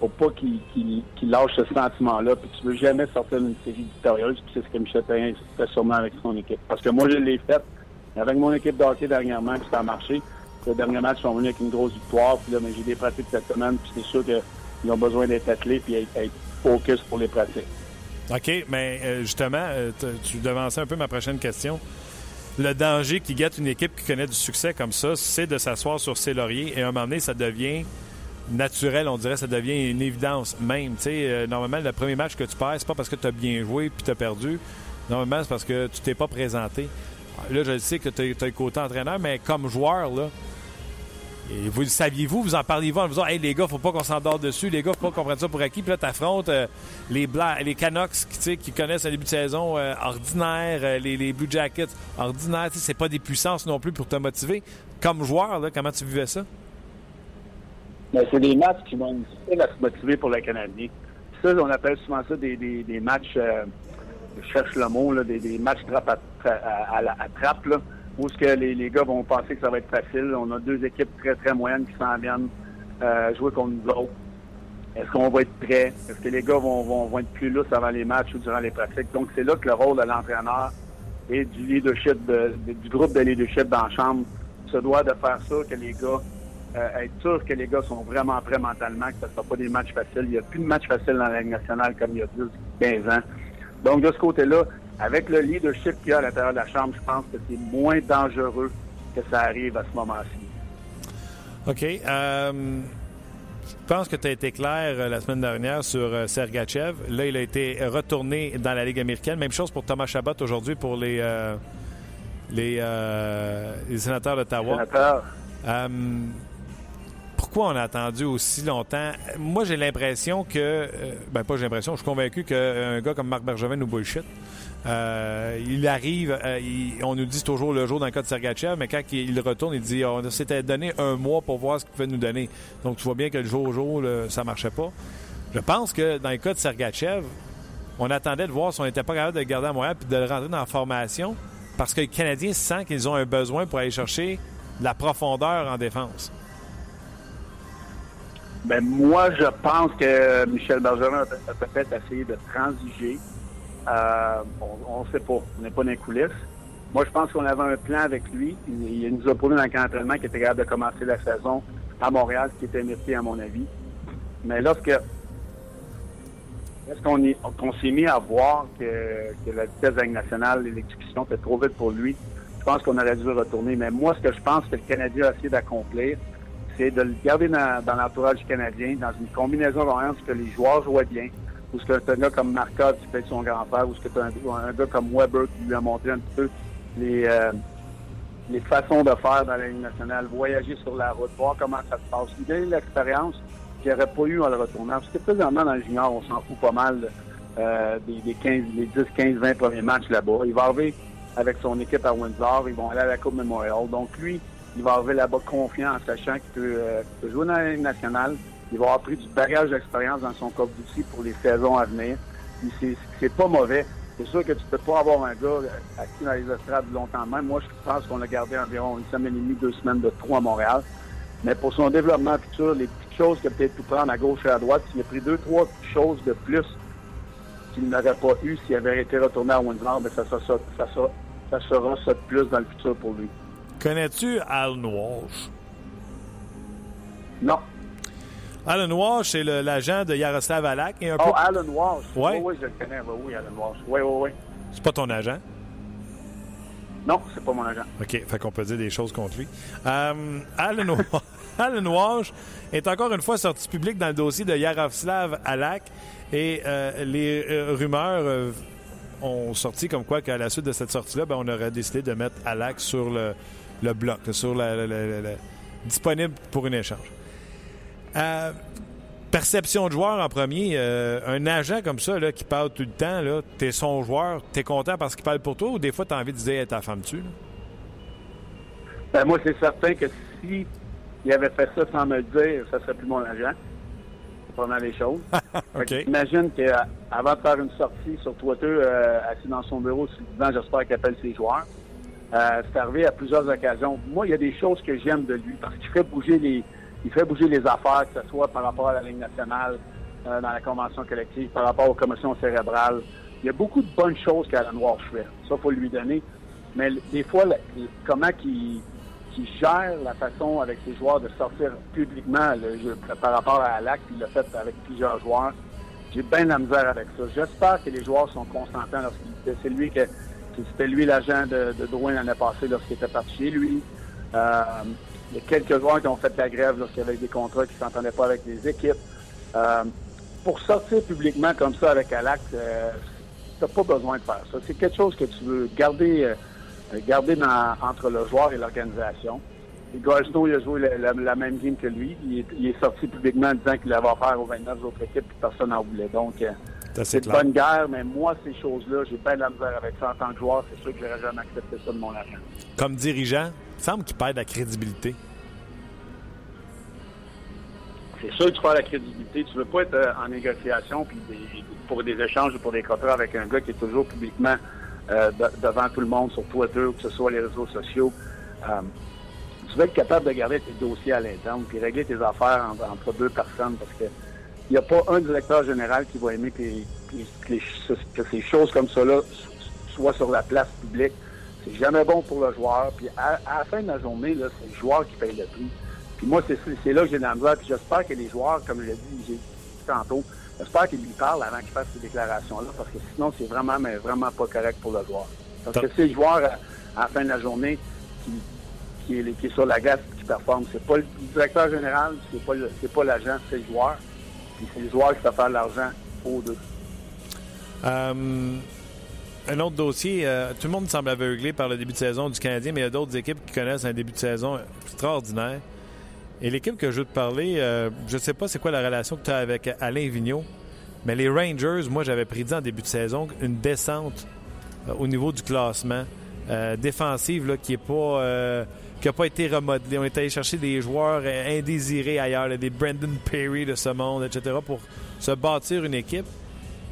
pour pas qu'ils lâchent ce sentiment-là. Puis tu veux jamais sortir d'une série victorieuse. Puis c'est ce que Michel Perrin fait sûrement avec son équipe. Parce que moi, je l'ai fait avec mon équipe d'hockey dernièrement, puis ça a marché. Le dernier match, ils sont venus avec une grosse victoire. Puis là, mais j'ai des pratiques cette semaine, puis c'est sûr qu'ils ont besoin d'être attelés puis être, focus pour les pratiques. OK, mais euh, justement, euh, tu devançais un peu ma prochaine question. Le danger qui guette une équipe qui connaît du succès comme ça, c'est de s'asseoir sur ses lauriers et à un moment donné, ça devient naturel, on dirait, ça devient une évidence même. Euh, normalement, le premier match que tu perds, c'est pas parce que tu as bien joué puis tu as perdu. Normalement, c'est parce que tu t'es pas présenté. Là, je sais que tu as, le côté entraîneur, mais comme joueur, là, vous le saviez-vous, vous en parliez-vous en vous disant Hey les gars, faut pas qu'on s'endort dessus, les gars, faut pas qu'on prenne ça pour acquis. Puis là, t'affrontes euh, les Bla les Canucks qui, qui connaissent un début de saison euh, ordinaire, les, les, Blue Jackets ordinaires. C'est pas des puissances non plus pour te motiver. Comme joueur, là, comment tu vivais ça? Ben, c'est des matchs qui vont difficile à se motiver pour le Canadien. Ça, on appelle souvent ça des, des, matchs, euh, je cherche le mot, là, des, des matchs trappe à, trappe, là, où ce que les, les, gars vont penser que ça va être facile. On a deux équipes très, très moyennes qui s'en viennent euh, jouer contre nous autres. Est-ce qu'on va être prêt? Est-ce que les gars vont, vont, vont, être plus lousses avant les matchs ou durant les pratiques? Donc, c'est là que le rôle de l'entraîneur et du leadership, de, du groupe de leadership dans la chambre se doit de faire ça, que les gars euh, être sûr que les gars sont vraiment prêts mentalement, que ce ne sera pas des matchs faciles. Il n'y a plus de matchs faciles dans la Ligue nationale comme il y a 10, 15 ans. Donc, de ce côté-là, avec le leadership qu'il y a à l'intérieur de la Chambre, je pense que c'est moins dangereux que ça arrive à ce moment-ci. OK. Euh, je pense que tu as été clair euh, la semaine dernière sur Sergachev. Là, il a été retourné dans la Ligue américaine. Même chose pour Thomas Chabot aujourd'hui pour les, les, les, sénateurs d'Ottawa. Sénateurs pourquoi on a attendu aussi longtemps? Moi, j'ai l'impression que. Euh, ben, pas j'ai l'impression, je suis convaincu qu'un gars comme Marc Bergevin nous bullshit. Euh, il arrive, euh, on nous dit toujours le jour dans le cas de Sergachev, mais quand il, retourne, il dit on s'était donné un mois pour voir ce qu'il pouvait nous donner. Donc, tu vois bien que le jour au jour, ça marchait pas. Je pense que dans le cas de Sergachev, on attendait de voir si on n'était pas capable de le garder à Montréal puis de le rentrer dans la formation parce que les Canadiens sentent qu'ils ont un besoin pour aller chercher la profondeur en défense. Ben, moi, je pense que Michel Bergeron a peut-être essayé de transiger. Euh, on ne sait pas. On n'est pas dans les coulisses. Moi, je pense qu'on avait un plan avec lui. Il, nous a prouvé dans le camp qu'il était capable de commencer la saison à Montréal, ce qui était mérité à mon avis. Mais lorsque est-ce qu'on s'est mis à voir que, la vitesse de nationale et l'exécution était trop vite pour lui? Je pense qu'on aurait dû retourner. Mais moi, ce que je pense que le Canadien a essayé d'accomplir, c'est de le garder dans, l'entourage canadien, dans une combinaison ce que les joueurs jouaient bien, ou ce que as un gars comme Markov qui fait son grand-père, ou ce que tu as un, gars comme Weber qui lui a montré un peu les, euh, les façons de faire dans la Ligue nationale, voyager sur la route, voir comment ça se passe. A eu l'expérience qu'il n'aurait pas eu en le retournant. Parce que présentement, dans le junior, on s'en fout pas mal euh, des, 15, des 10, 15, 20 premiers matchs là-bas. Il va arriver avec son équipe à Windsor, ils vont aller à la Coupe Memorial. Donc lui, il va avoir là-bas confiant en sachant euh, qu'il peut, jouer dans la Ligue nationale. Il va avoir pris du bagage d'expérience dans son coffre d'outils pour les saisons à venir. C'est pas mauvais. C'est sûr que tu peux pas avoir un gars actif dans les estrades longtemps même. Moi, je pense qu'on a gardé environ une semaine et demie, deux semaines de trou à Montréal. Mais pour son développement futur, les petites choses qu'il a peut-être pu prendre à gauche et à droite, s'il a pris deux, trois choses de plus qu'il n'aurait pas eu s'il avait été retourné à Windsor, mais ben, ça, ça, ça, ça, ça sera ça de plus dans le futur pour lui. Connais-tu Alan Walsh? Non. Alan Walsh, c'est l'agent de Yaroslav Alak. Et un oh, Alan Walsh. Oui, oui, je le connais. Oui, Alan Walsh. Oui, oui, oui. C'est pas ton agent? Non, c'est pas mon agent. OK, fait qu'on peut dire des choses contre lui. Euh, Alan, Alan Walsh est encore une fois sorti public dans le dossier de Yaroslav Alak et euh, les euh, rumeurs ont sorti comme quoi qu'à la suite de cette sortie-là, ben, on aurait décidé de mettre Alak sur le, le bloc, sur la, disponible pour un échange. Euh, perception de joueur en premier, euh, un agent comme ça là, qui parle tout le temps, tu es son joueur, tu es content parce qu'il parle pour toi ou des fois tu as envie de dire ta femme tu ben, moi, c'est certain que si il avait fait ça sans me le dire, ça serait plus mon agent. première des choses. okay. Imagine qu'avant de faire une sortie sur Twitter, euh, assis dans son bureau, se disant j'espère qu'il appelle ses joueurs. Euh, c'est arrivé à plusieurs occasions. Moi, il y a des choses que j'aime de lui parce qu'il fait bouger les, il fait bouger les affaires, que ce soit par rapport à la Ligue nationale, euh, dans la convention collective, par rapport aux commissions cérébrales. Il y a beaucoup de bonnes choses qu'Alan Walsh fait. Ça, faut lui donner. Mais des fois, comment qu'il gère la façon avec ses joueurs de sortir publiquement le jeu, par rapport à l'acte il l'a fait avec plusieurs joueurs. J'ai bien la misère avec ça. J'espère que les joueurs sont consentants lorsqu'il c'est lui que c'était lui l'agent de, de l'année passée lorsqu'il était parti chez lui. Euh, il y a quelques joueurs qui ont fait la grève lorsqu'il y avait des contrats qui ne s'entendaient pas avec les équipes. Euh, pour sortir publiquement comme ça avec Alac, euh, tu n'as pas besoin de faire ça. C'est quelque chose que tu veux garder, euh, garder entre le joueur et l'organisation. Et Garsno, il a joué la, même game que lui. Il est, sorti publiquement en disant qu'il avait affaire aux 29 autres équipes et personne n'en voulait. Donc, c'est une bonne guerre, mais moi, ces choses-là, j'ai pas de la misère avec ça en tant que joueur. C'est sûr que j'aurais jamais accepté ça de mon agent. Comme dirigeant, il semble qu'il perd la crédibilité. C'est sûr que tu perds la crédibilité. Tu veux pas être euh, en négociation puis pour des échanges ou pour des contrats avec un gars qui est toujours publiquement euh, devant tout le monde sur Twitter ou que ce soit les réseaux sociaux. Euh, tu veux être capable de garder tes dossiers à l'interne puis régler tes affaires entre, deux personnes parce que il n'y a pas un directeur général qui va aimer que, ces choses comme ça là soient sur la place publique. C'est jamais bon pour le joueur. Puis à, la fin de la journée, c'est le joueur qui paye le prix. Puis moi, c'est là que j'ai de la Puis j'espère que les joueurs, comme je l'ai dit, j'ai dit tantôt, j'espère qu'ils lui parlent avant qu'ils fassent ces déclarations-là, parce que sinon, c'est vraiment, mais vraiment pas correct pour le joueur. Parce que c'est le joueur, à, la fin de la journée, qui, est, sur la glace qui performe. C'est pas le directeur général, c'est pas, pas l'agent, c'est le joueur. C'est le joueur qui fait faire de l'argent aux deux. Euh, un autre dossier, euh, tout le monde semble aveuglé par le début de saison du Canadien, mais il y a d'autres équipes qui connaissent un début de saison extraordinaire. Et l'équipe que je veux te parler, euh, je ne sais pas c'est quoi la relation que tu as avec Alain Vigneault, mais les Rangers, moi j'avais prédit en début de saison une descente au niveau du classement défensive là, qui n'a pas, pas été remodelée. On est allé chercher des joueurs indésirés ailleurs, des Brandon Perry de ce monde, etc., pour se bâtir une équipe.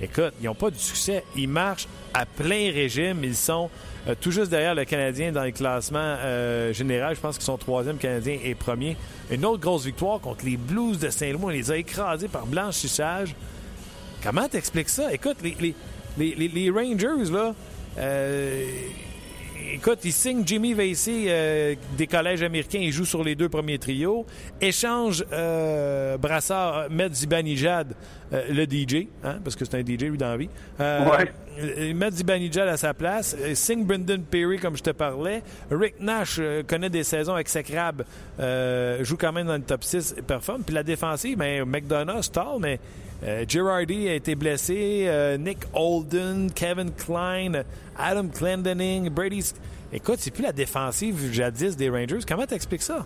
Écoute, ils n'ont pas du succès. Ils marchent à plein régime. Ils sont euh, tout juste derrière le Canadien dans les classements euh, général. Je pense qu'ils sont troisième Canadien et premier. Une autre grosse victoire contre les Blues de Saint-Louis. On les a écrasés par blanchissage. Comment t'expliques ça? Écoute, les, les, Rangers, là, euh, écoute, il signe Jimmy Vasey euh, des collèges américains. Il joue sur les deux premiers trios. Échange euh, Brassard, euh, met Zibanijad, euh, le DJ, hein, parce que c'est un DJ, lui, dans la vie. ouais. Met Zibanijad à sa place. Signe Brendan Perry, comme je te parlais. Rick Nash connaît des saisons exécrables. joue quand même dans le top 6 et performe. Puis la défensive, ben, McDonough, Stall, mais euh, Girardi a été blessé. Euh, Nick Holden, Kevin Klein, Adam Clendening, Brady. Écoute, c'est plus la défensive jadis des Rangers. Comment t'expliques ça?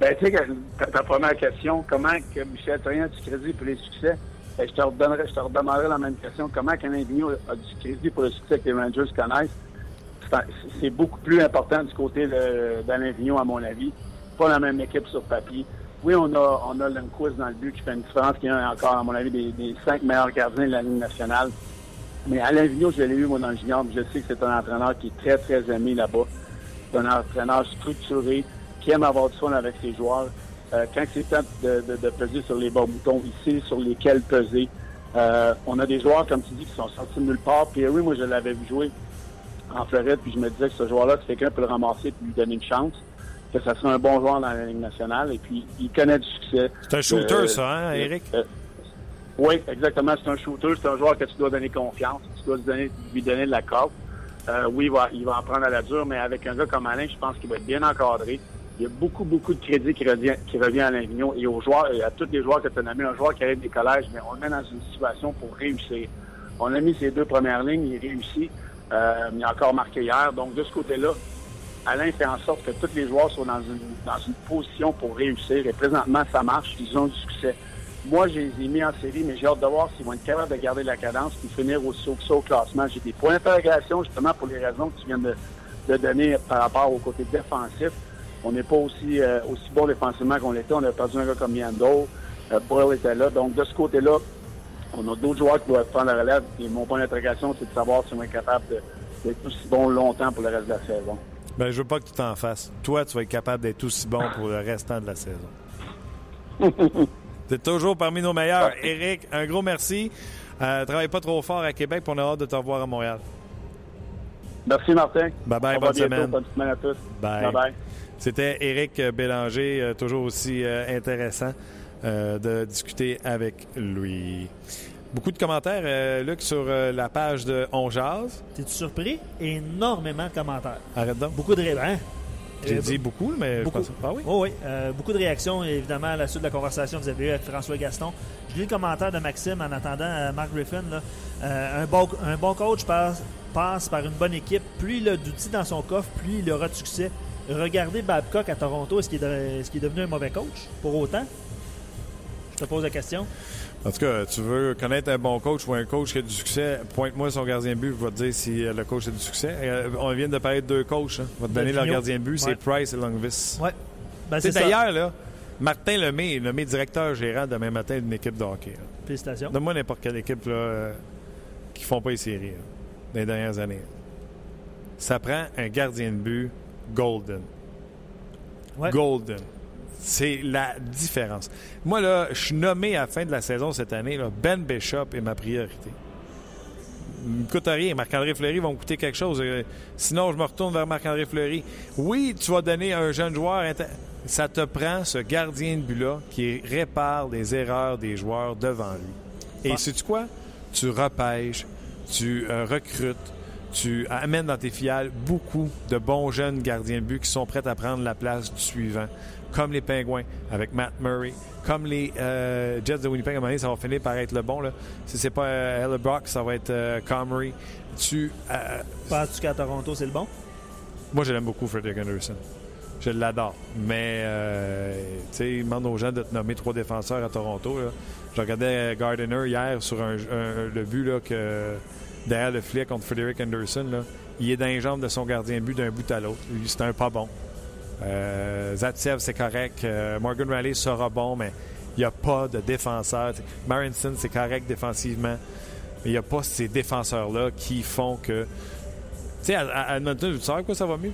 Ben, tu sais, ta, première question, comment que Michel Therrien a du pour les succès? Je te redonnerai, la même question. Comment Vigneault a du crédit pour le succès que les Rangers connaissent? C'est beaucoup plus important du côté d'Alain Vigneault, à mon avis. Pas la même équipe sur papier. Oui, on a, on a dans le but qui fait une différence, qui est encore, à mon avis, des, cinq meilleurs gardiens de la Ligue nationale. Mais Alain Vigneault, je l'ai vu, moi, dans le junior, je sais que c'est un entraîneur qui est très, très aimé là-bas. C'est un entraîneur structuré, qui aime avoir du fun avec ses joueurs. Euh, quand c'est temps de, de, peser sur les bons boutons, il sait sur lesquels peser. Euh, on a des joueurs, comme tu dis, qui sont sortis de nulle part. Puis oui, moi, je l'avais vu jouer en Floride, puis je me disais que ce joueur-là, si quelqu'un peut le ramasser et lui donner une chance que ça soit un bon joueur dans la Ligue nationale. Et puis, il connaît du succès. C'est un shooter, euh, ça, hein, Eric? Oui, exactement. C'est un shooter. C'est un joueur que tu dois donner confiance. Tu dois lui donner, de la corde. Oui, il va, il va en prendre à la dure, mais avec un gars comme Alain, je pense qu'il va être bien encadré. Il y a beaucoup, beaucoup de crédit qui revient, qui revient à Alain Vignon et aux joueurs, et à tous les joueurs que tu as nommés. Un joueur qui arrive des collèges, mais on le met dans une situation pour réussir. On a mis ses deux premières lignes, il réussit. Euh, il a encore marqué hier. Donc, de ce côté-là, Alain fait en sorte que tous les joueurs soient dans une, dans une position pour réussir. Et présentement, ça marche. Ils ont du succès. Moi, je les ai mis en série, mais j'ai hâte de voir s'ils vont être capables de garder la cadence et finir aussi ça au classement. J'ai des points d'interrogation, justement, pour les raisons que tu viens de, de donner par rapport au côté défensif. On n'est pas aussi, euh, aussi bon défensivement qu'on l'était. On a perdu un gars comme Yando. Boyle était là. Donc, de ce côté-là, on a d'autres joueurs qui doivent prendre la relève. Et mon point d'interrogation, c'est de savoir si on est capable d'être aussi bon longtemps pour le reste de la saison. Ben, je veux pas que tu t'en fasses. Toi, tu vas être capable d'être aussi bon pour le restant de la saison. tu es toujours parmi nos meilleurs. Eric, un gros merci. Euh, travaille pas trop fort à Québec, pour on a hâte de te revoir à Montréal. Merci, Martin. Bye bye, bonne semaine. Bonne semaine à tous. Bye. Bye bye. C'était Éric Bélanger, euh, toujours aussi euh, intéressant euh, de discuter avec lui. Beaucoup de commentaires, Luc, sur la page de On Jazz. T'es-tu surpris? Énormément de commentaires. Arrête donc. Beaucoup de hein? J'ai dit beaucoup, mais beaucoup. je pense... Ah oui? Oh, oui, beaucoup de réactions, évidemment, à la suite de la conversation que vous avez eue avec François Gaston. Je lis le commentaire de Maxime en attendant Mark Griffin. un, bon, un bon coach passe, passe par une bonne équipe. Plus il a d'outils dans son coffre, plus il aura de succès. Regardez Babcock à Toronto, est-ce qu'il est, devenu un mauvais coach pour autant? Je te pose la question. En tout cas, tu veux connaître un bon coach ou un coach qui a du succès, pointe-moi son gardien de but, je vais te dire si euh, le coach a du succès. Euh, on vient de parler de deux coachs. Hein. On va te donner leur gardien de but, c'est Price et Longvis. Ouais. Ben, c'est d'ailleurs, là, Martin Lemay est nommé directeur gérant demain matin d'une équipe de hockey. Félicitations. Donne-moi n'importe quelle équipe là, euh, qui ne font pas les séries dans les dernières années. Ça prend un gardien de but golden. Golden. C'est la différence. Moi, là, je suis nommé à la fin de la saison cette année. Là, ben Bishop est ma priorité. Il me coûte rien. Marc-André Fleury va me coûter quelque chose. Euh, sinon, je me retourne vers Marc-André Fleury. Oui, tu vas donner à un jeune joueur. Ça te prend ce gardien de but-là qui répare les erreurs des joueurs devant lui. Et sais-tu quoi? Tu repêches, tu euh, recrutes, tu amènes dans tes fiales beaucoup de bons jeunes gardiens de but qui sont prêts à prendre la place du suivant, comme les Pingouins avec Matt Murray, comme les euh, Jets de Winnipeg. À un moment donné, ça va finir par être le bon. Là. Si c'est pas euh, Brock, ça va être euh, Comrie. Tu, Penses-tu qu'à Toronto, c'est le bon? Moi, je l'aime beaucoup, Frederick Anderson. Je l'adore. Mais, tu sais, il demande aux gens de te nommer trois défenseurs à Toronto. Là. Je regardais Gardiner hier sur le but là, que derrière le filet contre Frederick Anderson, il est dans les jambes de son gardien but d'un bout à l'autre. C'est un pas bon. Euh, Zatsiev, c'est correct. Euh, Morgan Riley sera bon, mais il n'y a pas de défenseur. Marinson, c'est correct défensivement, mais il n'y a pas ces défenseurs-là qui font que. Tu sais, à, Edmonton, tu sais quoi ça va mieux?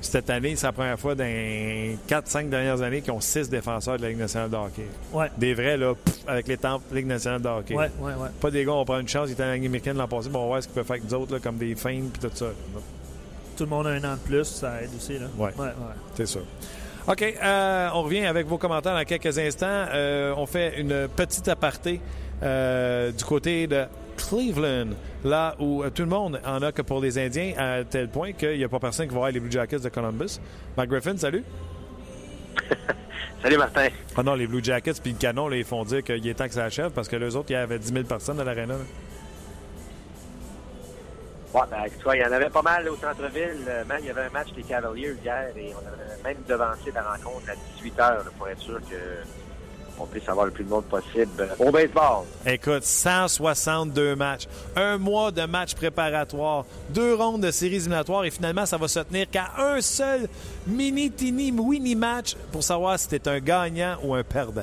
Cette année, c'est la première fois dans les 4-5 dernières années qu'ils ont 6 défenseurs de la Ligue nationale de hockey. Ouais. Des vrais, là, avec les temps Ligue nationale de hockey. Ouais, ouais, ouais. Pas des gars, on prend une chance, ils étaient en Ligue américaine l'an passé, bon, on va voir ce qu'ils peuvent faire avec nous autres, là, comme des feintes puis tout ça. Tout le monde a un an de plus, ça aide aussi, là. Ouais. ouais, C'est sûr. OK, euh, on revient avec vos commentaires dans quelques instants. Euh, on fait une petite aparté euh, du côté de Cleveland, là où euh, tout le monde en a que pour les Indiens, à tel point qu'il n'y a pas personne qui va voir les Blue Jackets de Columbus. Mark Griffin, salut. salut Martin. Ah non, les Blue Jackets puis le canon, là, ils font dire qu'il est temps que ça achève parce que les autres, il y avait 10 000 personnes dans l'aréna. Ouais, ben, tu vois, il y en avait pas mal au centre-ville. Euh, même, il y avait un match des Cavaliers hier et on avait même devancé la rencontre à 18 h pour être sûr que on puisse avoir le plus de monde possible au baseball. Écoute, 162 matchs, un mois de matchs préparatoires, deux rondes de séries éliminatoires et finalement, ça va se tenir qu'à un seul mini tini winnie match pour savoir si t'es un gagnant ou un perdant.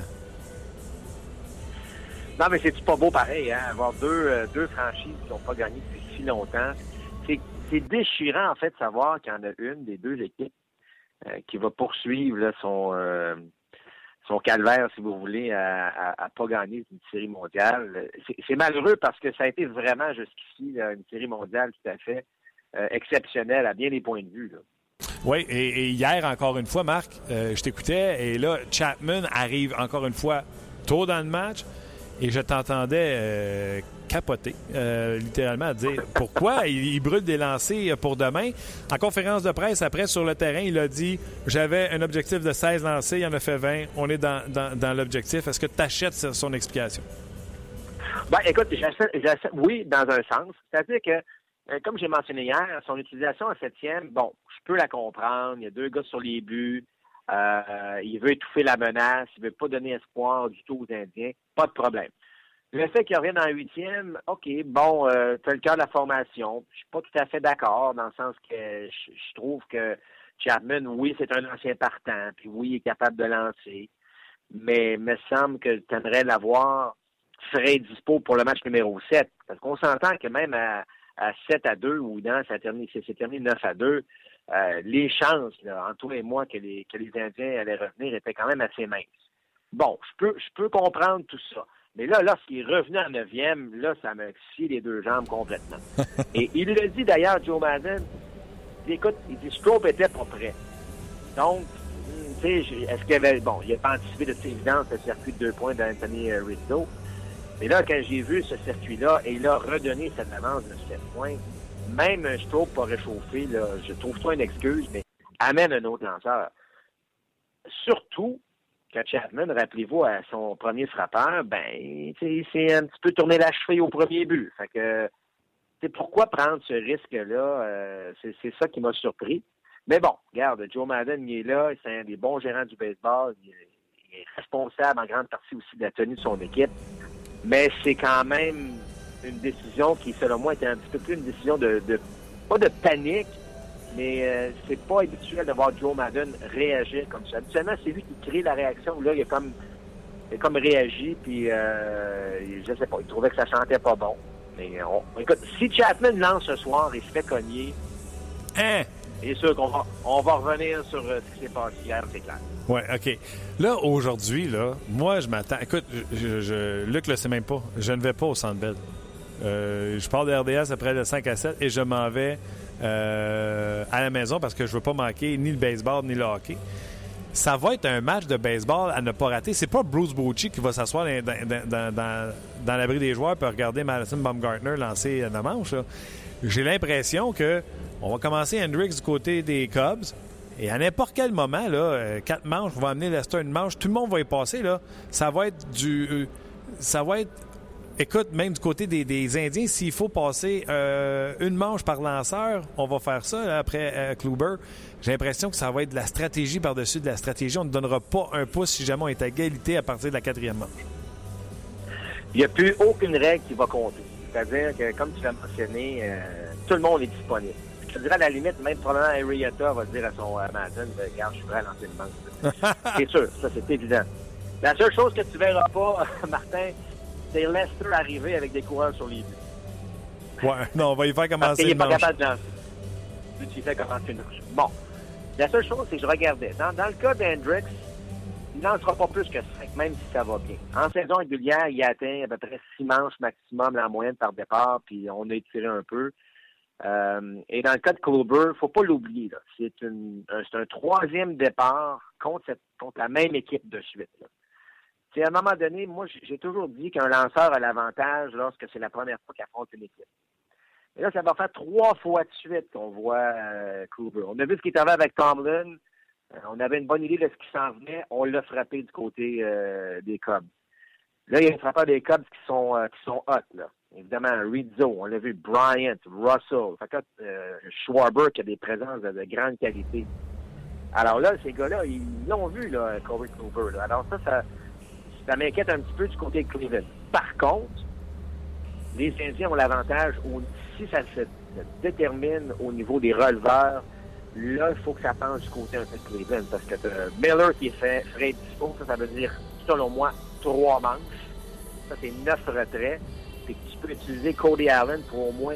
Non, mais c'est pas beau pareil, hein? Avoir deux, euh, deux franchises qui n'ont pas gagné depuis si longtemps. C'est déchirant, en fait, de savoir qu'il y en a une des deux équipes euh, qui va poursuivre son, euh, son calvaire, si vous voulez, à, à, pas gagner une série mondiale. C'est malheureux parce que ça a été vraiment jusqu'ici une série mondiale tout à fait euh, exceptionnelle à bien des points de vue. Oui, et, hier, encore une fois, Marc, euh, je t'écoutais, et là, Chapman arrive encore une fois tôt dans le match, et je t'entendais euh, capoté, euh, littéralement, à dire pourquoi il, brûle des lancers pour demain. En conférence de presse, après, sur le terrain, il a dit J'avais un objectif de 16 lancers, il en a fait 20. On est dans, dans, l'objectif. Est-ce que tu achètes son explication? Ben, écoute, j'achète, oui, dans un sens. C'est-à-dire que, euh, comme j'ai mentionné hier, son utilisation en septième, bon, je peux la comprendre. Il y a deux gars sur les buts. Euh, il veut étouffer la menace. Il veut pas donner espoir du tout aux Indiens. Pas de problème. Le fait qu'il revienne en huitième, OK, bon, euh, tu as le cœur de la formation. Je suis pas tout à fait d'accord, dans le sens que je, trouve que Chapman, oui, c'est un ancien partant, puis oui, il est capable de lancer. mais il me semble que tu aimerais l'avoir serait dispo pour le match numéro 7. Parce qu'on s'entend que même à, 7 à 2 ou non, ça s'est terminé 9 à 2, euh, les chances, là, entre toi et moi, que les, que les Indiens allaient revenir étaient quand même assez minces. Bon, je peux, je peux comprendre tout ça. Mais là, lorsqu'il revenu en neuvième, là, ça m'a scié les deux jambes complètement. et il le dit d'ailleurs, Joe Madden, écoute, il dit Strope était pas prêt. Donc, tu sais, est-ce qu'il avait, bon, il n'a pas anticipé de toute évidence le circuit de deux points d'Anthony euh, Rizzo. Mais là, quand j'ai vu ce circuit-là, et il a redonné cette avance de 7 points, même un stroke pas réchauffé, là, je trouve ça une excuse, mais amène un autre lanceur. Surtout quand Chapman, rappelez-vous, à son premier frappeur, ben, c'est un petit peu tourner la cheville au premier but. Fait que, pourquoi prendre ce risque-là? Euh, c'est ça qui m'a surpris. Mais bon, regarde, Joe Madden, il est là, c'est un des bons gérants du baseball. Il est responsable en grande partie aussi de la tenue de son équipe. Mais c'est quand même une décision qui, selon moi, était un petit peu plus une décision de, pas de panique, mais euh, c'est pas habituel de voir Joe Madden réagir comme ça. Habituellement, c'est lui qui crée la réaction. Là, il a comme, il a comme réagi, puis euh, je sais pas, il trouvait que ça chantait pas bon. Mais écoute, si Chapman lance ce soir et se fait cogner, hein? c'est sûr qu'on va, on va revenir sur euh, ce qui s'est passé hier, c'est clair. Oui, OK. Là, aujourd'hui, là, moi, je m'attends. Écoute, je, je, Luc le sait même pas. Je ne vais pas au Centre Bell. Euh, je pars de RDS après le 5 à 7 et je m'en vais euh, à la maison parce que je veux pas manquer ni le baseball ni le hockey. Ça va être un match de baseball à ne pas rater. C'est pas Bruce Bochy qui va s'asseoir dans, l'abri des joueurs pour regarder Madison Baumgartner lancer la manche. J'ai l'impression que on va commencer Hendricks du côté des Cubs. Et à n'importe quel moment, là, euh, quatre manches, on va amener Lester une manche, tout le monde va y passer. Là. Ça va être du. Ça va être. Écoute, même du côté des, Indiens, s'il faut passer euh, une manche par lanceur, on va faire ça après Kluber. J'ai l'impression que ça va être de la stratégie par-dessus de la stratégie. On ne donnera pas un pouce si jamais on est à égalité à partir de la quatrième manche. Il n'y a plus aucune règle qui va compter. C'est-à-dire que, comme tu l'as mentionné, tout le monde est disponible je dirais à la limite, même probablement Arietta va dire à son euh, Madden, regarde, je suis prêt à lancer une banque. c'est sûr, ça c'est évident. La seule chose que tu verras pas, Martin, c'est Lester arriver avec des coureurs sur les buts. Ouais, non, on va y faire commencer qu'il n'est pas capable de lancer. Tu fais commencer une manche. Bon. La seule chose, c'est que je regardais. Dans, dans le cas d'Hendrix, il n'en sera pas plus que 5, même si ça va bien. En saison régulière, il a atteint à peu près 6 manches maximum la moyenne par départ, puis on a étiré un peu. Euh, et dans le cas de Kluber, faut pas l'oublier. C'est un, troisième départ contre, la même équipe de suite. C'est à un moment donné, moi, j'ai toujours dit qu'un lanceur a l'avantage lorsque c'est la première fois qu'il affronte une équipe. Et là, ça va faire trois fois de suite qu'on voit euh, Kluber. On a vu ce qui est arrivé avec Tomlin. Euh, on avait une bonne idée de ce qui s'en venait. On l'a frappé du côté des Cubs. Là, il y a un frappeur des Cubs qui sont, qui sont hot. Là évidemment, Rizzo, on l'a vu, Bryant, Russell, fait euh, Schwarber qui a des présences de, grande qualité. Alors là, ces gars-là, ils l'ont vu, là, Corey Cooper. Alors ça, ça, ça m'inquiète un petit peu du côté de Cleveland. Par contre, les Indiens ont l'avantage, si ça se détermine au niveau des releveurs, là, il faut que ça pense du côté un peu de Cleveland, parce que euh, Miller qui est fait, serait dispo, ça, ça veut dire, selon moi, trois manches. Ça, c'est neuf retraits utiliser Cody Allen pour au moins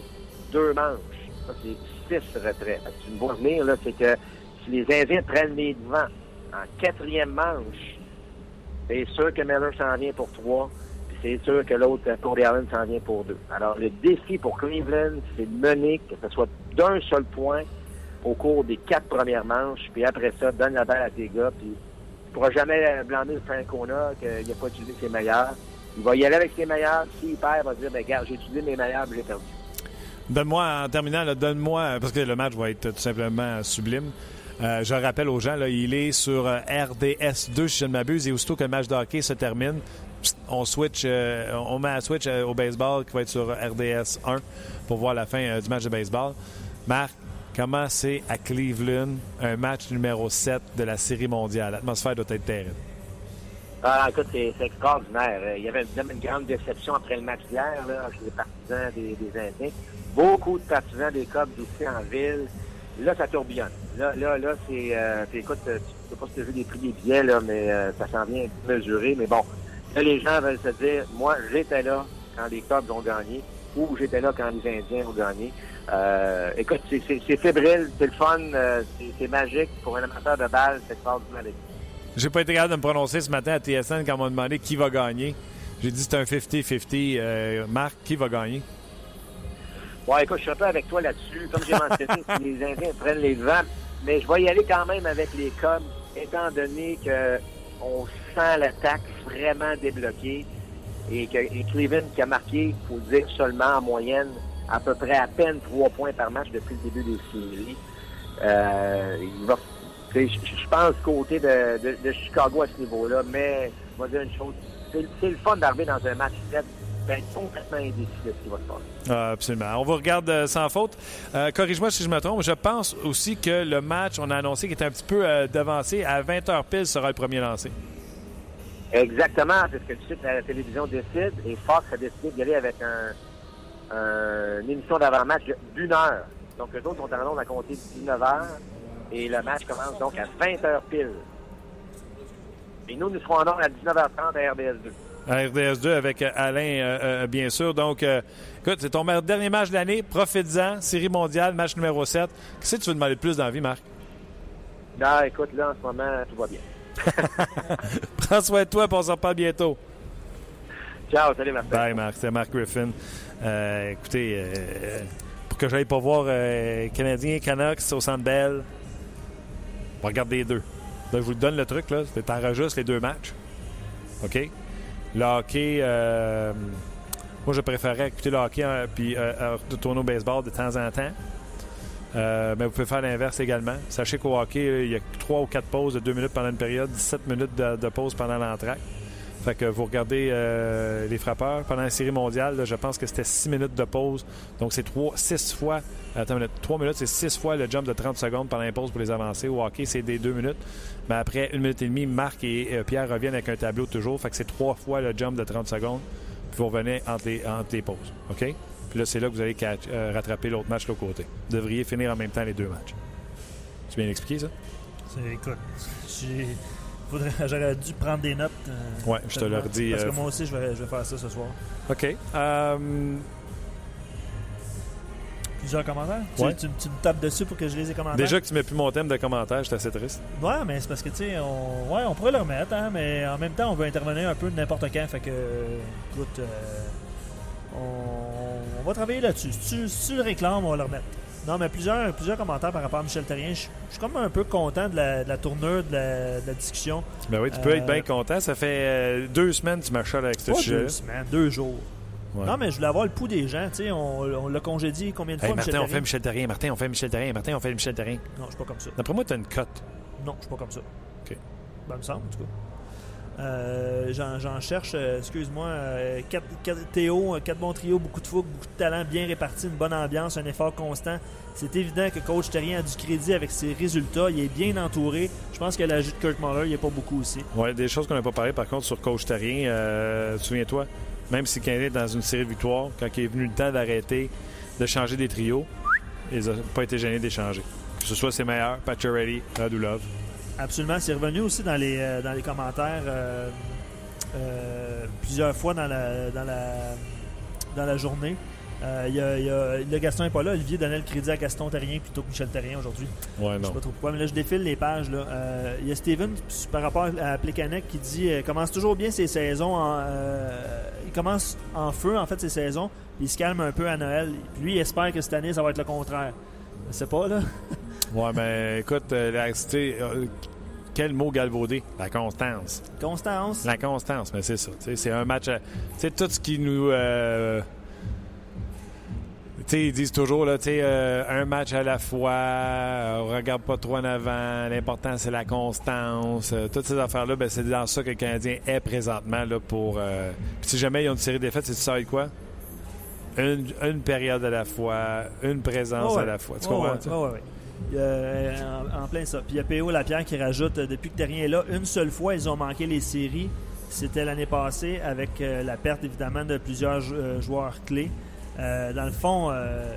deux manches. Ça, c'est six retraits. Tu me vois venir, là, c'est que si les Indiens prennent les devants en quatrième manche, c'est sûr que Miller s'en vient pour trois, puis c'est sûr que l'autre, Cody Allen, s'en vient pour deux. Alors, le défi pour Cleveland, c'est de mener, que ce soit d'un seul point au cours des quatre premières manches, puis après ça, donne la balle à tes gars, puis tu pourras jamais blâmer le Francona qu'il n'a pas utilisé ses meilleurs. Il va y aller avec ses meilleurs. S'il perd, il va dire, ben, regarde, j'ai utilisé mes meilleurs, j'ai perdu. Donne-moi, en terminant, donne-moi, parce que le match va être tout simplement sublime. Euh, je rappelle aux gens, il est sur euh, RDS 2, si je ne m'abuse, et aussitôt que le match de hockey se termine, on switch, euh, on met un switch au baseball qui va être sur RDS 1 pour voir la fin du match de baseball. Marc, comment c'est à Cleveland un match numéro 7 de la Série mondiale? L'atmosphère doit être terrible. Ah, écoute, c'est extraordinaire. Il y avait une grande déception après le match d'hier, avec les partisans des, des, Indiens. Beaucoup de partisans des Cubs aussi en ville. Là, ça tourbillonne. Là, là, là, c'est... Euh, écoute, je sais pas si tu as vu les prix des billets, là, mais euh, ça s'en vient mesuré. Mais bon, là, les gens veulent se dire, moi, j'étais là quand les Cubs ont gagné ou j'étais là quand les Indiens ont gagné. Euh, écoute, c'est fébrile, c'est le fun, euh, c'est magique. Pour un amateur de balle, c'est extraordinaire. J'ai pas été capable de me prononcer ce matin à TSN quand on m'a demandé qui va gagner. J'ai dit c'est un 50-50. Euh, Marc, qui va gagner? Ouais, écoute, je suis un peu avec toi là-dessus. Comme j'ai mentionné, les Indiens prennent les devants, mais je vais y aller quand même avec les Cubs, étant donné qu'on sent l'attaque vraiment débloquée et que Cleveland qui a marqué, il faut dire seulement en moyenne, à peu près à peine trois points par match depuis le début des séries. Euh, il va, je pense côté de, de, Chicago à ce niveau-là, mais je vais dire une chose, c'est le fun d'arriver dans un match ben, complètement indécis de ce qui va se passer. Ah, absolument. On vous regarde euh, sans faute. Euh, corrige-moi si je me trompe. Je pense aussi que le match, on a annoncé qu'il était un petit peu euh, devancé. À 20h pile sera le premier lancé. Exactement. C'est ce que sais que la télévision décide. Et Fox a décidé d'y aller avec un, une émission d'avant-match d'une heure. Donc, les autres en train à compter 19 h et le match commence donc à 20h pile. Et nous, nous serons en ordre à 19h30 à RDS2. À RDS2 avec euh, Alain, euh, euh, bien sûr. Donc, écoute, c'est ton dernier match de l'année. Profites-en. Série mondiale, match numéro 7. Qu'est-ce que tu veux demander de plus dans la vie, Marc? Non, écoute, là, en ce moment, tout va bien. Prends soin de toi et on se reparle bientôt. Ciao, salut Marc. Bye Marc, c'est Marc Griffin. écoutez, pour que j'aille pas voir Canadien Canucks au Centre Bell, on va regarder les deux. je vous donne le truc, là. C'est les deux matchs. OK? Le hockey, euh, moi, je préférais écouter le hockey hein, puis euh, de tourner au baseball de temps en temps. Euh, mais vous pouvez faire l'inverse également. Sachez qu'au hockey, il y a trois ou quatre pauses de deux minutes pendant une période, 17 minutes de, pause pendant l'entraque. Fait que vous regardez les frappeurs. Pendant la série mondiale, je pense que c'était six minutes de pause. Donc c'est trois, six fois Attends une minute. 3 minutes, c'est 6 fois le jump de 30 secondes pendant les pauses pour les avancer. Au hockey, c'est des 2 minutes. Mais après une minute et demie, Marc et euh, Pierre reviennent avec un tableau toujours. Fait que c'est 3 fois le jump de 30 secondes. Puis vous revenez entre les, pauses. OK? Puis là, c'est là que vous allez euh, rattraper l'autre match de l'autre côté. Vous devriez finir en même temps les deux matchs. Tu bien expliqué ça? Écoute, j'aurais dû prendre des notes. Euh, ouais, je te le redis. Parce que moi aussi, je vais, je vais faire ça ce soir. OK. Plusieurs commentaires? Tu, me tapes dessus pour que je les ai commentaires? Déjà que tu mets plus mon thème de commentaires, j'étais assez triste. Ouais, mais c'est parce que, tu sais, on, ouais, on pourrait le remettre, hein, mais en même temps, on veut intervenir un peu de n'importe quand. Fait que, écoute, euh, on, va travailler là-dessus. Si, tu le réclames, on va le remettre. Non, mais plusieurs, plusieurs commentaires par rapport à Michel Terrien. Je, suis comme un peu content de la, tournure, de la, discussion. Ben oui, tu peux être bien euh, content. Ça fait euh, deux semaines que tu m'achètes avec ce sujet. Deux semaines, deux jours. Non, mais je voulais avoir le pouls des gens. Tu sais, on, on l'a congédié combien de fois, Martin, Michel on fait Michel Terrien. Martin, on fait Michel Terrien. Martin, on fait Michel Terrien. Non, je suis pas comme ça. D'après moi, tu as une cote. Non, je suis pas comme ça. OK. Ben, me semble, en tout cas. Euh, j'en cherche, euh, excuse-moi, euh, Théo, quatre bons trios, beaucoup de fougue, beaucoup de talent, bien réparti, une bonne ambiance, un effort constant. C'est évident que coach Terrien a du crédit avec ses résultats. Il est bien entouré. Je pense que l'ajout de Kurt Muller, il n'y a pas beaucoup aussi. Oui, des choses qu'on n'a pas parlé par contre sur coach Terrien. Souviens-toi, même si Canadien est dans une série de victoires, quand il est venu le temps d'arrêter de changer des trios, ils n'ont pas été gênés d'échanger. Que ce soit ses meilleurs, Pacioretty, Radulov. Absolument. C'est revenu aussi dans les, euh, dans les commentaires euh, euh, plusieurs fois dans la, dans la, dans la journée. Y a, y a, le Gaston n'est pas là. Olivier donnait le crédit à Gaston Terrien plutôt que Michel Terrien aujourd'hui. Ouais, je sais pas trop pourquoi, mais là, je défile les pages. Il y a Steven, par rapport à Plekanec, qui dit commence toujours bien ses saisons. il commence en feu, en fait, ses saisons. Il se calme un peu à Noël. Puis lui, il espère que cette année, ça va être le contraire. Je sais pas, là. ouais, mais écoute, la, quel mot galvaudé? La constance. Constance? La constance, mais c'est ça. C'est un match. C'est tout ce qui nous ils disent toujours là, euh, un match à la fois, euh, on regarde pas trop en avant, l'important c'est la constance. Euh, toutes ces affaires-là, ben, c'est dans ça que le Canadien est présentement là, pour. si jamais ils ont une série de défaites, c'est ça quoi? Une, période à la fois, une présence à la fois. Tu comprends? Oui, oui, en, plein ça. Puis il y a P.O. Lapierre qui rajoute depuis que Terrien est là, une seule fois, ils ont manqué les séries. C'était l'année passée avec la perte évidemment de plusieurs joueurs clés. dans le fond,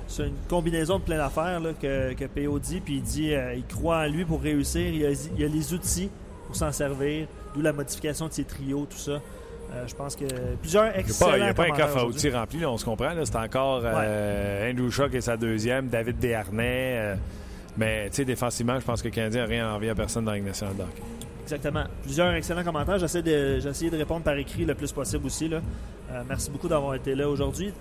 c'est une combinaison de plein d'affaires que, que PO dit, puis il dit il croit en lui pour réussir, il a, il a les outils pour s'en servir, d'où la modification de ses trios, tout ça. Euh, je pense que plusieurs excellents Il n'y a pas, un coffre à outils rempli, on se comprend. C'est encore euh, Andrew Shaw qui est sa deuxième, David Desharnais. Euh, mais tu sais, défensivement, je pense que le Canadien n'a rien envie à personne dans la nationale Exactement. Plusieurs excellents commentaires. J'essaie de, j'ai de répondre par écrit le plus possible aussi. Là. merci beaucoup d'avoir été là aujourd'hui.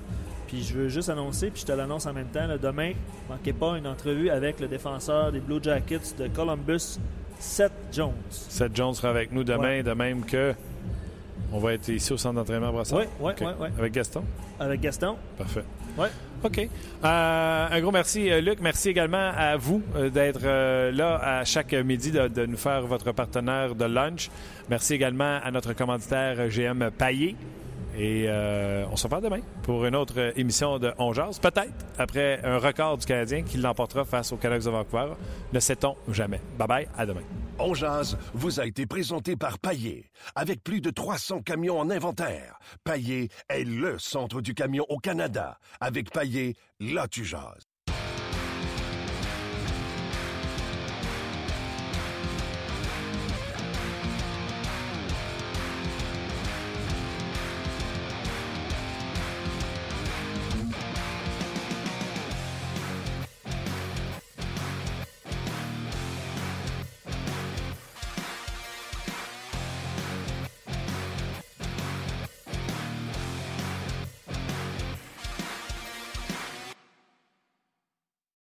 Puis je veux juste annoncer, puis je te l'annonce en même temps, là, demain, manquez pas une entrevue avec le défenseur des Blue Jackets de Columbus, Seth Jones. Seth Jones sera avec nous demain, de même que on va être ici au centre d'entraînement à Brassard? Oui, oui, oui. Avec Gaston? Avec Gaston. Parfait. Oui. OK. Euh, un gros merci, euh, Luc. Merci également à vous euh, d'être là à chaque midi, de, nous faire votre partenaire de lunch. Merci également à notre commanditaire GM Paillé. Et on se revoit demain pour une autre émission de On Peut-être après un record du Canadien qui l'emportera face aux Canucks de Vancouver. Ne sait-on jamais. Bye-bye. À demain. On vous a été présenté par Paillé. Avec plus de 300 camions en inventaire, Paillé est le centre du camion au Canada. Avec Paillé, là tu jases.